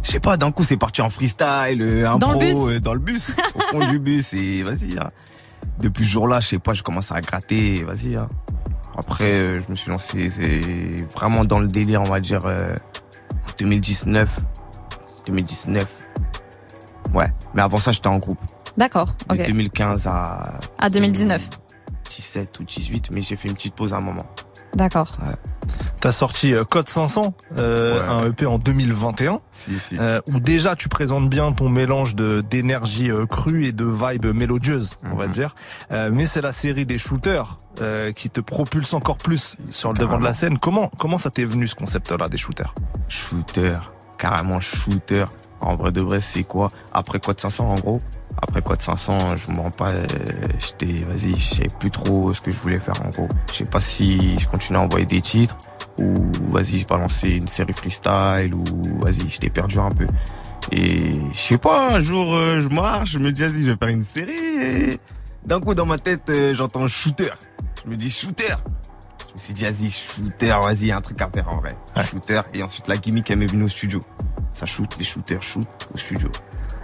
Je sais pas, d'un coup, c'est parti en freestyle, euh, Dans le impro, bus euh, dans le bus, au fond du bus, et vas-y. hein. Depuis ce jour-là, je sais pas, je commence à gratter, vas-y. hein. Après, euh, je me suis lancé vraiment dans le délire, on va dire, euh, en 2019. 2019. Ouais, mais avant ça, j'étais en groupe. D'accord. De Ok. 2015 à À 2019. 17 ou 18, mais j'ai fait une petite pause à un moment. D'accord. T'as sorti euh, Code 500, euh, un EP en 2021, euh, où déjà tu présentes bien ton mélange de d'énergie euh, crue et de vibe mélodieuse, on Mhm. va dire. Euh, mais c'est la série des shooters euh, qui te propulse encore plus sur le devant de la scène. Comment comment ça t'est venu ce concept-là des shooters? Shooter, carrément shooter. En vrai de vrai, c'est quoi? Après quoi de 500 en gros? Après quoi de 500, je me rends pas. euh, J'étais, vas-y, je savais plus trop ce que je voulais faire en gros. Je sais pas si je continue à envoyer des titres ou vas-y, je balançais une série freestyle ou vas-y, j'étais perdu un peu. Et je sais pas, un jour euh, je marche, je me dis vas-y, je vais faire une série. Et d'un coup dans ma tête, euh, j'entends shooter. Je me dis shooter. Je me suis dit, vas-y, shooter, vas-y, y a un truc à faire en vrai. Shooter. Et ensuite, la gimmick, elle m'est venue au studio. Ça shoot, les shooters shoot au studio.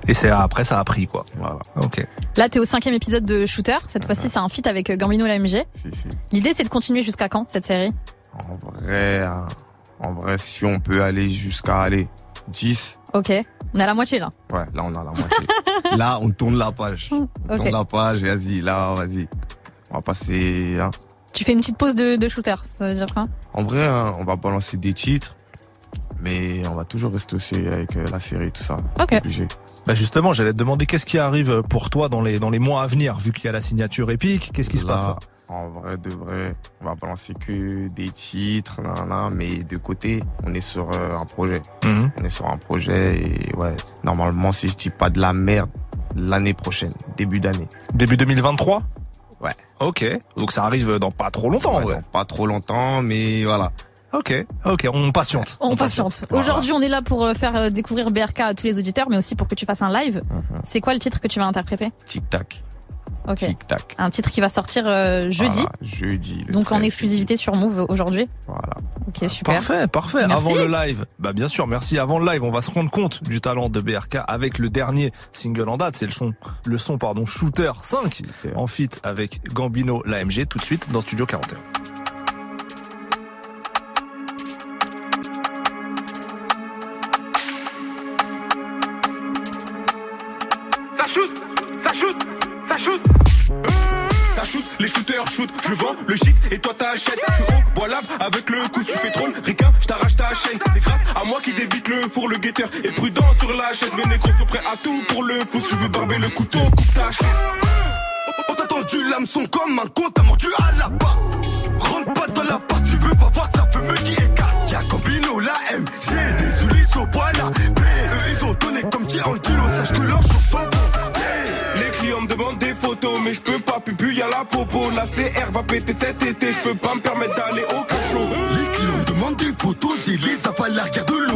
Et c'est après ça a pris quoi. Voilà. Ok. Là, t'es au cinquième épisode de Shooter. Cette fois-ci, c'est un feat avec euh, Gambino l'AMG. Si, si. L'idée, c'est de continuer jusqu'à quand cette série? En vrai, hein, en vrai, si on peut aller jusqu'à aller 10, Ok. On est à la moitié là. ouais, là on a la moitié. là, on tourne la page. On tourne la page, et vas-y, là, vas-y. On va passer. hein. Tu fais une petite pause de, de shooter, ça veut dire ça? En vrai, hein, on va balancer des titres, mais on va toujours rester aussi avec euh, la série, tout ça. Ok. Obligé. Bah justement, j'allais te demander qu'est-ce qui arrive pour toi dans les dans les mois à venir, vu qu'il y a la signature épique? Qu'est-ce qui se passe? là En vrai, de vrai, on va balancer que des titres, nan, nan, mais de côté, on est sur euh, un projet. Mhm. On est sur un projet et ouais, normalement, si je dis pas de la merde, l'année prochaine, début d'année. Début 2023 Ouais. Ok. Donc ça arrive dans pas trop longtemps, en Ouais, vrai. dans pas trop longtemps, mais voilà. Ok, ok, on patiente. On patiente. Voilà. Aujourd'hui, on est là pour euh, faire euh, découvrir BRK à tous les auditeurs, mais aussi pour que tu fasses un live. C'est quoi le titre que tu vas interpréter? Tic tac, Ok. tic tac. Un titre qui va sortir euh, jeudi, Voilà, jeudi. donc en 13. exclusivité sur Move aujourd'hui. Voilà. Ok, super. Parfait, parfait. Merci. Avant le live, bah bien sûr, merci. Avant le live, on va se rendre compte du talent de BRK avec le dernier single en date, c'est le son, le son pardon, Shooter 5 en feat avec Gambino l'AMG tout de suite dans Studio 41. Ça shoot, les shooters shoot. Je vends le shit et toi t'achètes. Je suis lab avec le coup. Tu fais troll, Ricain, je t'arrache ta chaîne. C'est grâce à moi qui débite le four, le guetteur. Et prudent sur la chaise. Mes négros sont prêts à tout pour le fou. Je veux barber le couteau, coupe ta chaîne. On t'a tendu l'hameçon comme un con, t'as mordu à la part. Rentre pas dans la part, tu veux pas voir ta femme qui écarte. Y'a Cambino, la M, j'ai des souliers au poil là. Eux, ils ont donné comme Tirantino, sache que leurs sont mais je peux pas, pupu, y'a la popo. La CR va péter cet été, je peux pas me permettre d'aller au cachot. Les clients demandent des photos, j'ai les à l'arrière de l'auto.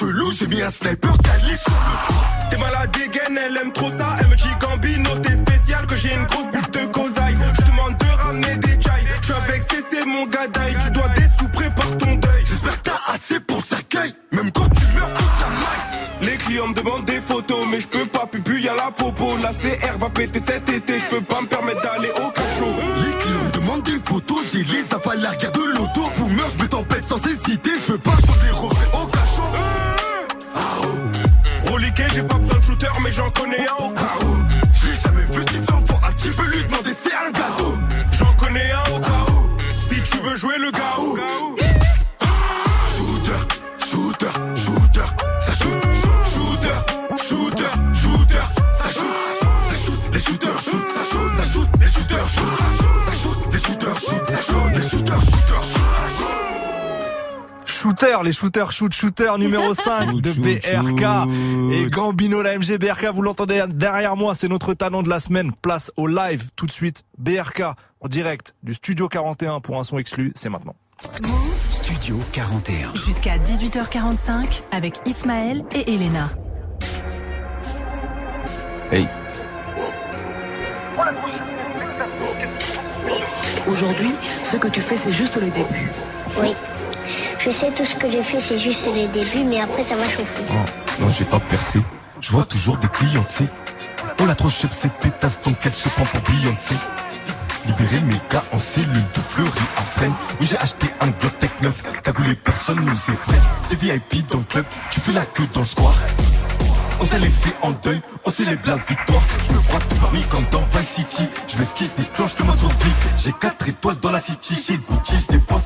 Chelous, j'ai mis un sniper calé sur le toit. T'es malade dégaine, elle aime trop ça. Elle me dit Gambino, t'es spécial, que j'ai une grosse bulle de cosaille. Je demande de ramener des jailles. Je suis avec CC, mon gadaille. Tu dois des sous, ton deuil. J'espère que t'as assez pour cercueil, même quand tu meurs, faut que la maille. Les clients me demandent des photos, mais je peux pas, pupu, y'a la popo. La CR va péter cet été, je peux pas me permettre d'aller au cachot. Les clients me demandent des photos, j'ai les avales l'arrière de l'auto. Boomer, je me Shooter, les shooters shoot shooter numéro 5 de BRK et Gambino la MG BRK, vous l'entendez derrière moi, c'est notre talent de la semaine. Place au live tout de suite. BRK en direct du studio 41 pour un son exclu, c'est maintenant. Studio 41. Jusqu'à 18h45 avec Ismaël et Elena. Hey. Aujourd'hui, ce que tu fais, c'est juste le début. Oui. Je sais tout ce que j'ai fait, c'est juste les débuts, mais après ça va chauffer. Non, j'ai pas percé. Je vois toujours des clients, tu. On a trop chef cette pétasse, donc elle se prend pour Beyoncé. Libérer mes gars en cellule de fleurie à Fresnes. Oui, j'ai acheté un Glock Tech 9. Cagoulé, personne nous effraie. T'es VIP dans le club, tu fais la queue dans le square. On t'a laissé en deuil, on célèbre la victoire. Je me crois tout parmi comme dans Vice City. Je m'esquisse des cloches de ma survie. J'ai 4 étoiles dans la city. Chez Gucci, je dépense.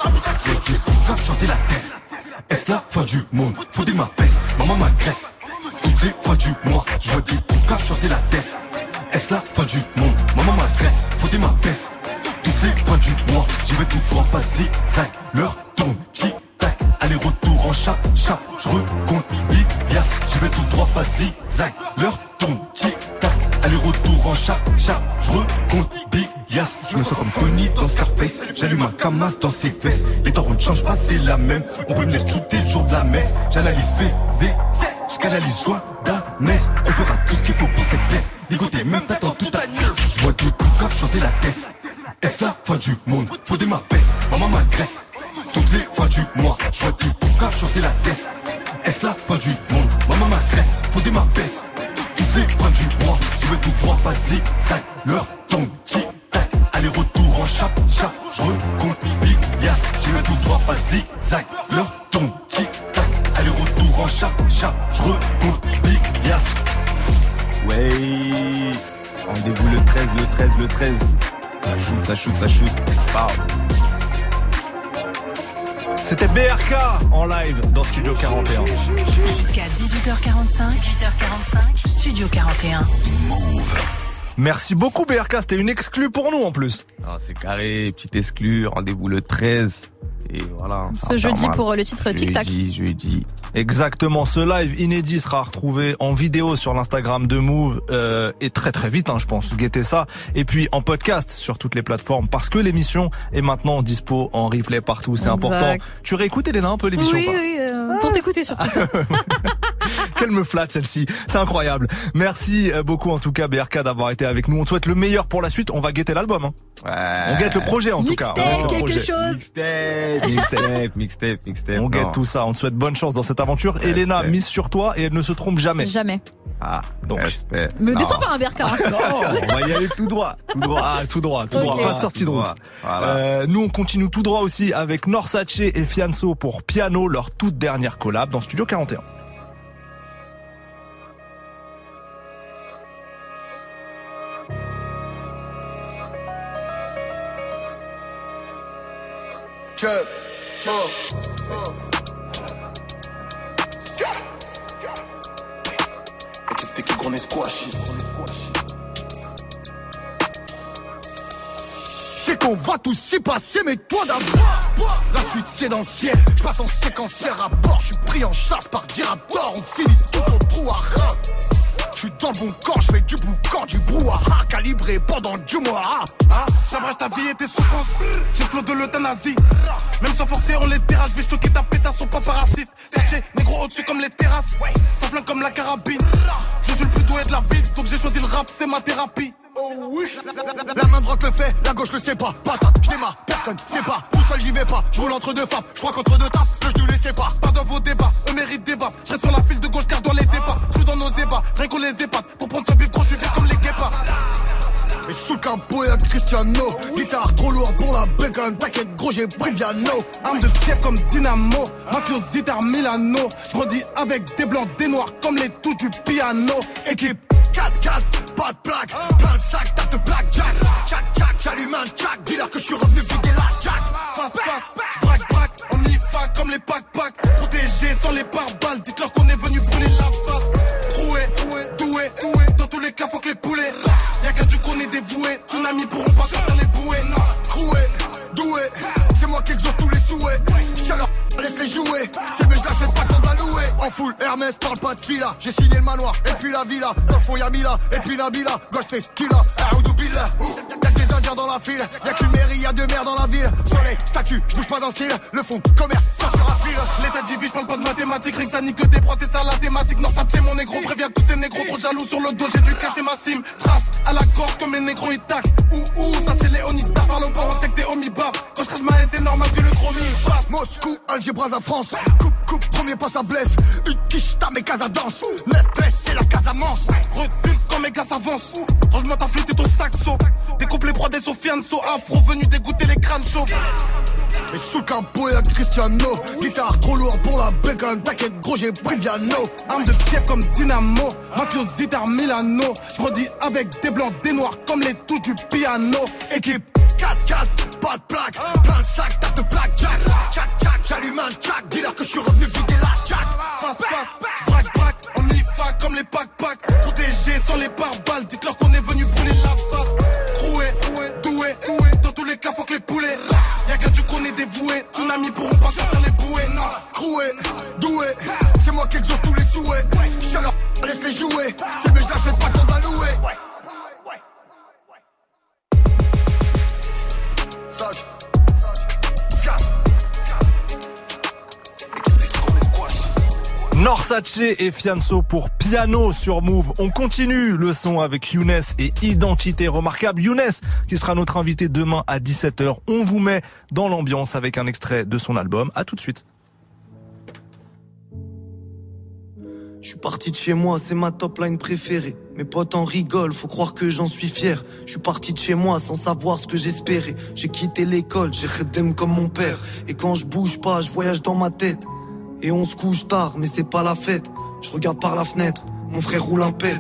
J'ai grave chanté la tête. Est-ce la fin du monde? Faut ma peste, maman m'agresse. Toutes les fins du mois, je vois des poucas chanter la tête. Est-ce la fin du monde? Maman m'agresse, faut ma peste. Toutes les fins du mois, j'y vais tout droit, pas de zigzag. Ton tic tac. Aller-retour en chape, chape, je recompte big yes, j'y vais tout droit, pas zigzag. L'heure tombe, tic tac. Aller-retour en chape, chape, je recompte big yes. Je me sens comme Tony dans Scarface, j'allume ma camasse dans ses fesses. Les on ne change pas, c'est la même. On peut venir shooter le jour de la messe. J'analyse fait, je canalise joie d'Anès. On fera tout ce qu'il faut pour cette pièce. Nicoté, même t'attends tout à Je vois le corps chanter la tête. Est-ce la fin du monde? Faut des ma baisse, maman m'agresse. Toutes les fins du mois, je le corps chanter la tête. Est-ce la fin du monde? Maman m'agresse, faut des ma baisse. Toutes les fins du mois, je veux tout droit, pas zigzag. L'heure tombe, tic tac. Aller-retour en chape, chape, je recompte big yes. J'y vais tout droit, pas zigzag. L'heure tombe, tic tac. Aller-retour en chape, chape, je recompte big yes. Ouais. Rendez-vous le 13, le 13, le 13. Ça shoot, ça shoot, ça shoot. Wow. C'était BRK en live dans Studio 41. Jusqu'à 18h45. 18h45. Studio 41. Merci beaucoup BRK, c'était une exclue pour nous en plus. Ah, c'est carré, petit exclu, rendez-vous le 13. Et voilà. Ce jeudi mal. pour le titre Tic Tac. Jeudi, jeudi. Exactement, ce live inédit sera retrouvé en vidéo sur l'Instagram de Move euh, et très très vite, hein, je pense. Guettez ça. Et puis en podcast sur toutes les plateformes parce que l'émission est maintenant dispo en replay partout. C'est important. Tu réécoutais Léna un peu l'émission Oui, ou pas oui, euh, pour t'écouter surtout. Qu'elle me flatte celle-ci, c'est incroyable. Merci euh, beaucoup en tout cas BRK d'avoir été avec nous. On te souhaite le meilleur pour la suite. On va guetter l'album. hein. On guette le projet en tout cas. On guette le projet. Mixtape, mixtape, mixtape, mixtape. On non. guette tout ça. On te souhaite bonne chance dans cette aventure. Elena mise sur toi et elle ne se trompe jamais. Jamais. Ah, donc. Respect. Me Non. déçois pas un BRK. hein. on va y aller tout droit, tout droit. Ah, tout droit, tout droit. Pas de sortie de route. Voilà. Euh, nous, on continue tout droit aussi avec Norsace et Fianso pour Piano, leur toute dernière collab dans Studio 41. Check, check, Équipe technique, on est squashy. C'est qu'on va tous y passer, mais toi d'abord. La suite c'est dans le ciel. Je passe en séquentiel rapport. Je suis pris en charge par Diraptor. On finit tous au trou à ras. Suis dans le bon corps, je fais du boucan, du brouhaha calibré pendant du mois. Ah, j'abrage ta vie et tes souffrances. J'ai flot de l'euthanasie. Même sans forcer, on les terrasse. Je vais choquer ta pétasse, son papa raciste. Sergé, négro au-dessus comme les terrasses. Ça flingue comme la carabine. Je suis le plus doué de la ville, donc j'ai choisi le rap, c'est ma thérapie. Oh oui La main droite le fait, la gauche le sait pas Patate, je démarre, personne sait pas Tout seul j'y vais pas, je roule entre deux faves Je crois qu'entre deux tafs, que je ne les sais pas Pas dans vos débats, on mérite des baffes Je reste sur la file de gauche car dans les dépasse rien qu'on les épate Pour prendre ce bif gros, je vais comme les guépards. Et sous le capot y'a Cristiano. Guitare trop lourd pour la bacon T'inquiète gros j'ai piano Arme de Kiev comme Dynamo. Mafiosité Milano. Je redis avec des blancs, des noirs Comme les touches du piano. Équipe 4-4, pas de plaque. Plein de sacs, tape de blackjack Jack, jack, j'allume un jack. Dis-leur que je suis revenu vider la jack. Fast, fast, j'braque, j'braque Omnifac comme les pack-pack. Protégé sans les pare-balles. Dites-leur qu'on est venu brûler l'asphalte Dans tous les cas faut que les poulets Y'a qu'à Dieu qu'on est dévoué Tsunami pourront pas sortir les bouées. Troué, doué C'est moi qui exauce tous les souhaits laisse les jouer. C'est mais je l'achète pas quand à louer En full Hermès parle pas de fila. J'ai signé le manoir et puis la villa. Dans le fond y'a Mila et puis Nabila. Gauche fais ce qu'il a. Aoudou Billah. Y'a que des indiens dans la file. Y'a qu'une mairie y'a deux maires dans la ville. Soleil, statut, je bouge pas d'un cil Le fond, commerce, ça sur un fil. L'état divise, parle pas de mathématiques. Rien que ça nique que des prods, c'est ça la thématique. Non ça mon négro, préviens tous tes négros Trop jaloux sur le dos, j'ai dû casser ma cime. Trace à la gorge comme mes négros ils tac Ouh ouh, ça les onita Parle pas, on sait que t'es homibab Quand je ma haine c'est normal que le chromie passe. Moscou, Alger, Bras à France. Coupe, coupe, premier pas ça blesse. Une quiche, ta mes casa danse. Lève, c'est la Casamance. Recule quand mes gars s'avancent Range-moi ta flûte et ton saxo. Découpe les proies des Sofianso Afro venu dégoûter les crânes chauds. Et sous le capot y'a Cristiano. Guitare trop lourde pour la bacon T'inquiète gros j'ai pris le piano Arme de Kiev comme Dynamo. Mafiosité Milano. Je redis avec des blancs, des noirs Comme les touches du piano. Équipe 4-4, pas de plaque, plein de sacs, t'as de blackjack. Jack, jack, j'allume un jack, dis-leur que je suis revenu vider la jack. Fast, fast, braque, braque, on y fac comme les backpacks. Protégés sans les pare-balles, dites-leur qu'on est venu brûler la fac. Troué, doué, doué, dans tous les cas, faut que les poulets. Y'a qu'à Dieu qu'on est dévoué, tsunami pourront pas sortir les bouées. Non, croué, doué, c'est moi qui exauce tous les souhaits. Chaleur, laisse les jouer, c'est mais je l'achète pas quand à louer. Norsace et Fianso pour piano sur Move. On continue le son avec Younes et Identité remarquable. Younes qui sera notre invité demain à 17h. On vous met dans l'ambiance avec un extrait de son album. À tout de suite. Je suis parti de chez moi, c'est ma top line préférée. Mes potes en rigolent, faut croire que j'en suis fier. Je suis parti de chez moi sans savoir ce que j'espérais. J'ai quitté l'école, j'ai redem comme mon père. Et quand je bouge pas, je voyage dans ma tête. Et on se couche tard, mais c'est pas la fête. Je regarde par la fenêtre, mon frère roule un pet.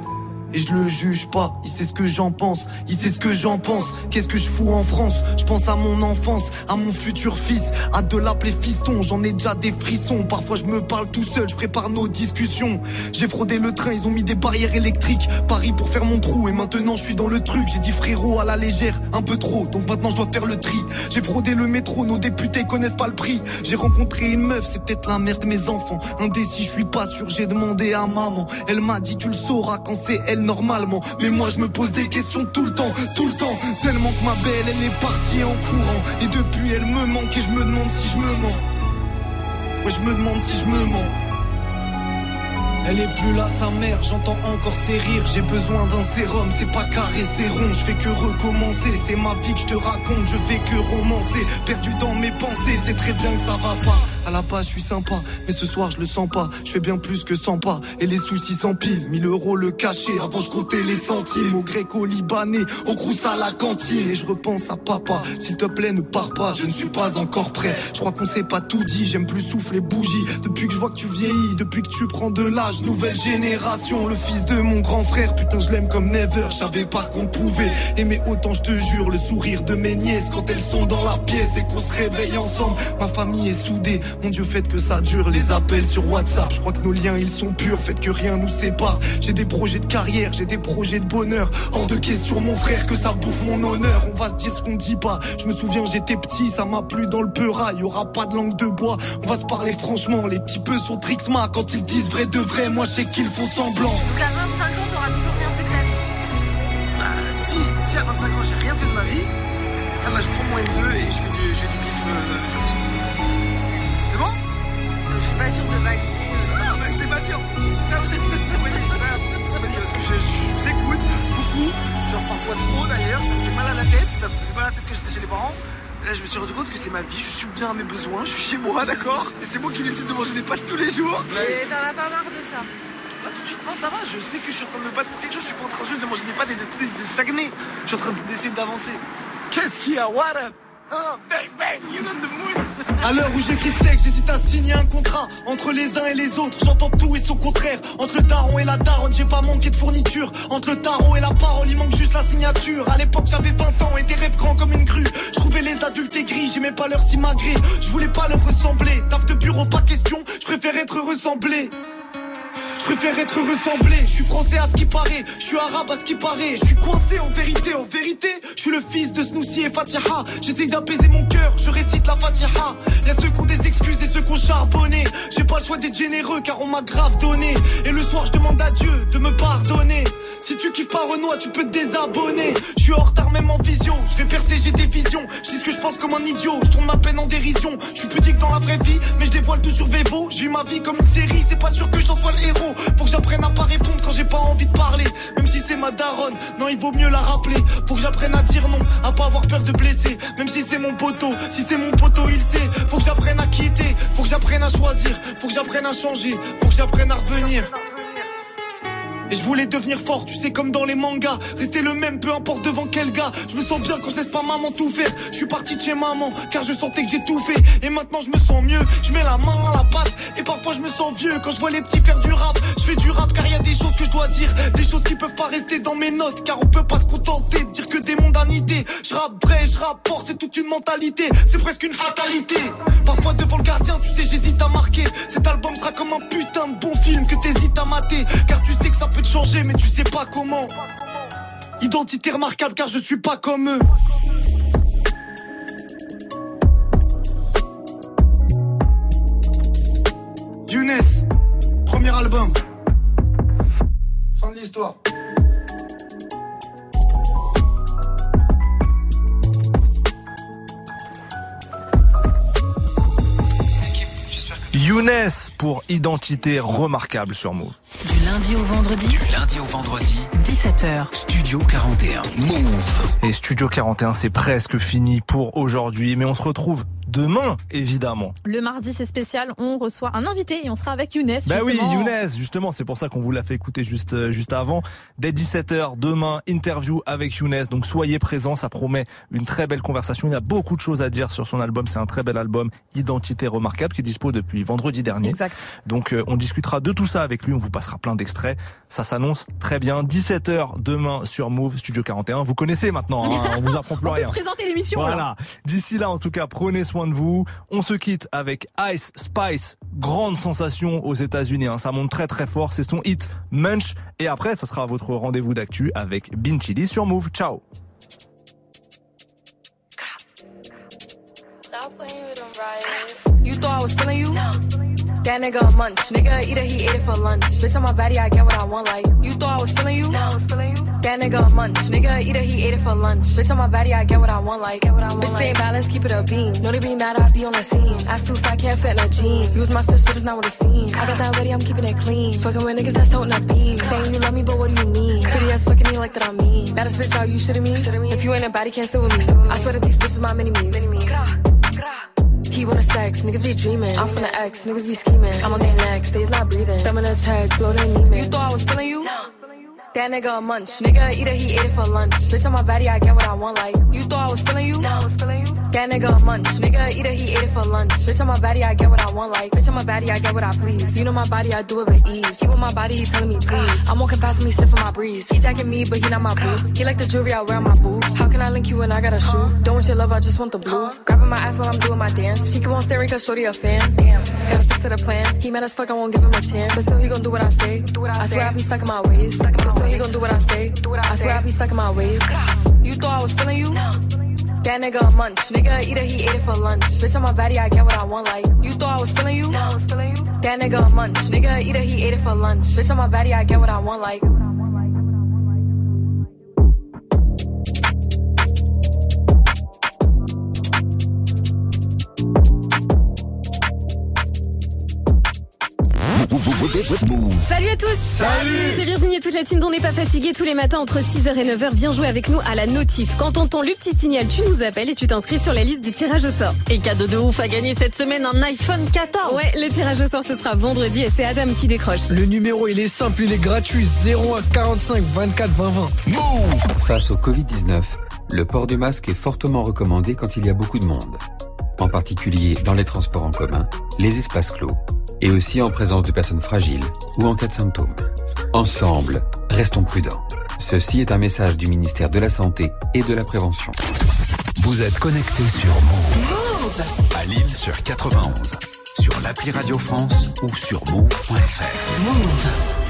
Et je le juge pas, il sait ce que j'en pense, il sait ce que j'en pense. Qu'est-ce que je fous en France? Je pense à mon enfance, à mon futur fils, à de l'appeler fiston. J'en ai déjà des frissons. Parfois je me parle tout seul, je prépare nos discussions. J'ai fraudé le train, ils ont mis des barrières électriques. Paris pour faire mon trou et maintenant je suis dans le truc. J'ai dit frérot à la légère, un peu trop. Donc maintenant je dois faire le tri. J'ai fraudé le métro, nos députés connaissent pas le prix. J'ai rencontré une meuf, c'est peut-être la mère de mes enfants. Indécis, je suis pas sûr, j'ai demandé à maman. Elle m'a dit tu le sauras quand c'est elle normalement. Mais moi je me pose des questions tout le temps, tout le temps. Tellement que ma belle, elle est partie en courant. Et depuis elle me manque et je me demande si je me mens. Ouais, je me demande si je me mens. Elle est plus là, sa mère, j'entends encore ses rires. J'ai besoin d'un sérum, c'est pas carré, c'est rond. Je fais que recommencer, c'est ma vie que je te raconte. Je fais que romancer, perdu dans mes pensées. C'est très bien que ça va pas. À la base, je suis sympa, mais ce soir, je le sens pas. Je fais bien plus que 100 pas. Et les soucis s'empilent, 1000 euros le cachet. Avant, je comptais les centimes. Au grec, au libanais, au crous à la cantine. Et je repense à papa. S'il te plaît, ne pars pas, je ne suis pas encore prêt. Je crois qu'on s'est pas tout dit, j'aime plus souffler bougie. Depuis que je vois que tu vieillis, depuis que tu prends de l'âge, nouvelle génération. Le fils de mon grand frère, putain, je l'aime comme never. Je savais pas qu'on pouvait aimer autant, je te jure. Le sourire de mes nièces quand elles sont dans la pièce et qu'on se réveille ensemble. Ma famille est soudée. Mon Dieu, faites que ça dure. Les appels sur WhatsApp, je crois que nos liens ils sont purs. Faites que rien nous sépare. J'ai des projets de carrière, j'ai des projets de bonheur. Hors de question, mon frère, que ça bouffe mon honneur. On va se dire ce qu'on dit pas. Je me souviens, j'étais petit, ça m'a plu dans le peura. Y aura pas de langue de bois. On va se parler franchement. Les petits peu sont trixma quand ils disent vrai de vrai. Moi, je sais qu'ils font semblant. Donc à 25 ans, t'auras toujours rien fait de ta vie Bah, si, si à 25 ans j'ai rien fait de ma vie, ah bah je prends mon M2 et je fais du, je fais du bif euh, suis pas sûre de valider. Ah bah c'est ma vie en fait. Ça vous voyez, parce que je, vous écoute beaucoup, genre parfois trop d'ailleurs, ça me fait mal à la tête, ça me faisait mal à la tête que j'étais chez les parents. Et là je me suis rendu compte que c'est ma vie, je suis bien à mes besoins, je suis chez moi, d'accord Et c'est moi qui décide de manger des pâtes tous les jours. Et t'en as pas marre de ça Pas tout de suite, non, ça va, je sais que je suis en train de me battre pour quelque chose, je suis pas en train juste de manger des pâtes et de, de- de stagner. Je suis en train d'essayer d'avancer. Qu'est-ce qu'il y a? What up? À l'heure où j'écris texte, j'hésite à signer un contrat entre les uns et les autres. J'entends tout et son contraire. Entre le et la daronne, j'ai pas manqué de fourniture. Entre le tarot et la parole, il manque juste la signature. À l'époque, j'avais 20 ans et des rêves grands comme une grue. Je trouvais les adultes aigris, j'aimais pas leur simagrée. Je voulais pas leur ressembler. Taf de bureau, pas question. Je préfère être ressemblé. Je préfère être ressemblé, je suis français à ce qui paraît, je suis arabe à ce qui paraît, je suis coincé en vérité, en vérité, je suis le fils de Snoussi et Fatiha, j'essaye d'apaiser mon cœur, je récite la Fatiha, y'a ceux qui ont des excuses et ceux qui ont charbonné, j'ai pas le choix d'être généreux car on m'a grave donné, et le soir je demande à Dieu de me pardonner, si tu kiffes pas Renoir tu peux te désabonner, je suis en retard même en visio, je vais percer j'ai des visions, je dis ce que je pense comme un idiot, je tourne ma peine en dérision, je suis pudique dans la vraie vie, mais je dévoile tout sur Vevo, je vis ma vie comme une série, c'est pas sûr que j'en sois le héros, faut que j'apprenne à pas répondre quand j'ai pas envie de parler. Même si c'est ma daronne, non, il vaut mieux la rappeler. Faut que j'apprenne à dire non, à pas avoir peur de blesser. Même si c'est mon poteau, si c'est mon poteau, il sait. Faut que j'apprenne à quitter, faut que j'apprenne à choisir. Faut que j'apprenne à changer, faut que j'apprenne à revenir. Et je voulais devenir fort, tu sais, comme dans les mangas. Rester le même, peu importe devant quel gars. Je me sens bien quand je laisse pas maman tout faire. Je suis parti de chez maman, car je sentais que j'ai tout fait. Et maintenant je me sens mieux. Je mets la main à la pâte. Et parfois je me sens vieux quand je vois les petits faire du rap. Je fais du rap car il y a des choses que je dois dire. Des choses qui peuvent pas rester dans mes notes. Car on peut pas se contenter de dire que des Je rappe je rappe c'est toute une mentalité. C'est presque une fatalité. Parfois devant le gardien, tu sais, j'hésite à marquer. Cet album sera comme un putain de bon film que t'hésites à mater. Car tu sais que ça peut te changer, mais tu sais pas comment. Identité remarquable car je suis pas comme eux. Younes, premier album. Fin l'histoire. Younes pour identité remarquable sur Move. Lundi au vendredi. Du lundi au vendredi. 17h. Studio 41. Move. Et Studio 41, c'est presque fini pour aujourd'hui, mais on se retrouve demain, évidemment. Le mardi, c'est spécial. On reçoit un invité et on sera avec Younes. Bah oui. Younes, justement, c'est pour ça qu'on vous l'a fait écouter juste euh, juste avant. Dès 17h, demain, interview avec Younes. Donc soyez présents, ça promet une très belle conversation. Il y a beaucoup de choses à dire sur son album. C'est un très bel album, Identité remarquable, qui est dispo depuis vendredi dernier. Exact. Donc euh, on discutera de tout ça avec lui. On vous passera plein d'extraits. Ça s'annonce très bien. 17h demain sur Move Studio 41. Vous connaissez maintenant. Hein, on vous apprend plus On peut rien. présenter l'émission. là. Voilà. D'ici là, en tout cas, prenez soin de vous. On se quitte avec Ice Spice, grande sensation aux États-Unis. hein. Ça monte très très fort. C'est son hit Munch. Et après, ça sera votre rendez-vous d'actu avec Bin Chili sur Move. Ciao. You thought I was feeling you? That nigga a munch. Nigga eater, he ate it for lunch. Bitch, on my body, I get what I want. Like, you thought I was feeling you? No, I was feeling you. That nigga a munch. Nigga eater, he ate it for lunch. Bitch, on my body, I get what I want. Like, bitch, same balance, keep it a beam. Know they be mad, I be on the scene. Ass too fat, can't fit in a jean. Use my stitch, but it's not what it seems. I got that ready, I'm keeping it clean. Fucking with niggas that's toting a beam. Saying you love me, but what do you mean? Pretty ass fucking me like that I'm mean. Baddest bitch, how you shitting me? If you ain't a body, can't sit with me. I swear that these bitches my mini me's. He wanna sex, niggas be dreaming. I'm from the X, niggas be scheming. I'm on their neck, stays not breathing. Thumb in a check, blow their knee. You thought I was feeling you? That nigga a munch. Nigga a eater, he ate it for lunch. Bitch on my body, I get what I want. Like, you thought I was feeling you? No, I was feeling you. That nigga a munch. Nigga a eater, he ate it for lunch. Bitch on my body, I get what I want. Like, bitch on my body, I get what I please. You know my body, I do it with ease. He with my body, he telling me please. I'm walking past me, sniffing my breeze. He jacking me, but he not my boo. He like the jewelry I wear on my boobs. How can I link you when I got a shoe? Don't want your love, I just want the blue. Grabbing my ass while I'm doing my dance. She keep on staring cause shorty a fan. Damn. Gotta stick to the plan. He mad as fuck, I won't give him a chance. But still he gon' do what I say. do I swear I be stuck in my ways. But still he gon' do what I say. I swear I be stuck in my ways. You thought I was feeling you? That nigga a munch. Nigga a eater, he ate it for lunch. Bitch on my body, I get what I want. Like, you thought I was feeling you? That nigga a munch. Nigga a eater, he ate it for lunch. Bitch on my body, I get what I want. Like, Salut à tous Salut C'est Virginie et toute la team dont n'est pas fatigué tous les matins entre 6h et 9h. Viens jouer avec nous à la notif. Quand t'entends le petit signal, tu nous appelles et tu t'inscris sur la liste du tirage au sort. Et cadeau de ouf à gagner cette semaine un iPhone 14. Ouais, le tirage au sort ce sera vendredi et c'est Adam qui décroche. Le numéro, il est simple, il est gratuit. 01 45 24 20 20. Face au Covid-19, le port du masque est fortement recommandé quand il y a beaucoup de monde. En particulier dans les transports en commun, les espaces clos, et aussi en présence de personnes fragiles ou en cas de symptômes. Ensemble, restons prudents. Ceci est un message du ministère de la Santé et de la Prévention. Vous êtes connecté sur Move. À Lille sur 91. Sur l'appli Radio France ou sur move.fr. Move.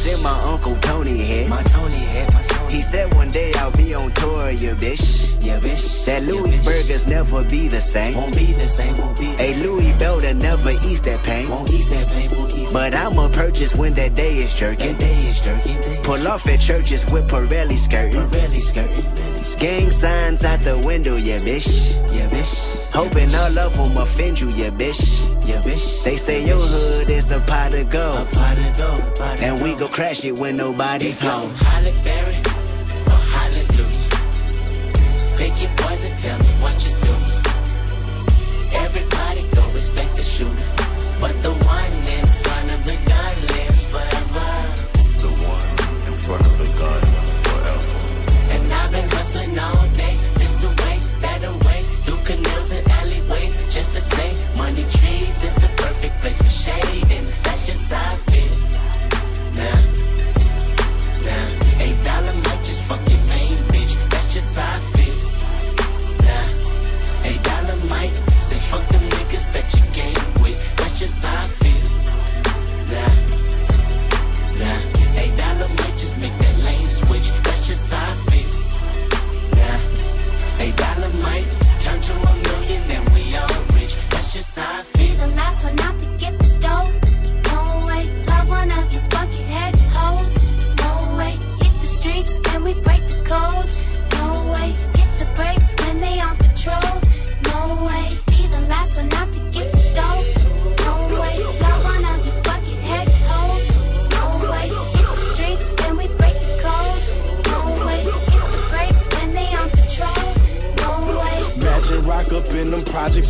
Bullets in my Uncle Tony head. My Tony head, my Tony. He said one day I'll be on tour, ya, bitch. Yeah, bitch. That Yeah, Louis bitch. burgers never be the same. Won't be the same, won't be the A same. Louis Belder never eats that pain. Won't ease that pain, won't ease But I'ma purchase when that day is jerking. That day is jerking. Pull off at churches with Pirelli skirting. Pirelli skirting. Gang signs out the window, yeah, bitch. Yeah, bitch. Hoping all of them offend you, yeah, bitch. Yeah, bitch. They say your hood is a pot of A gold. pot of gold, pot And we go crash it when nobody's home. home. Holly Berry or Hallelujah. Pick your poison, tell me projects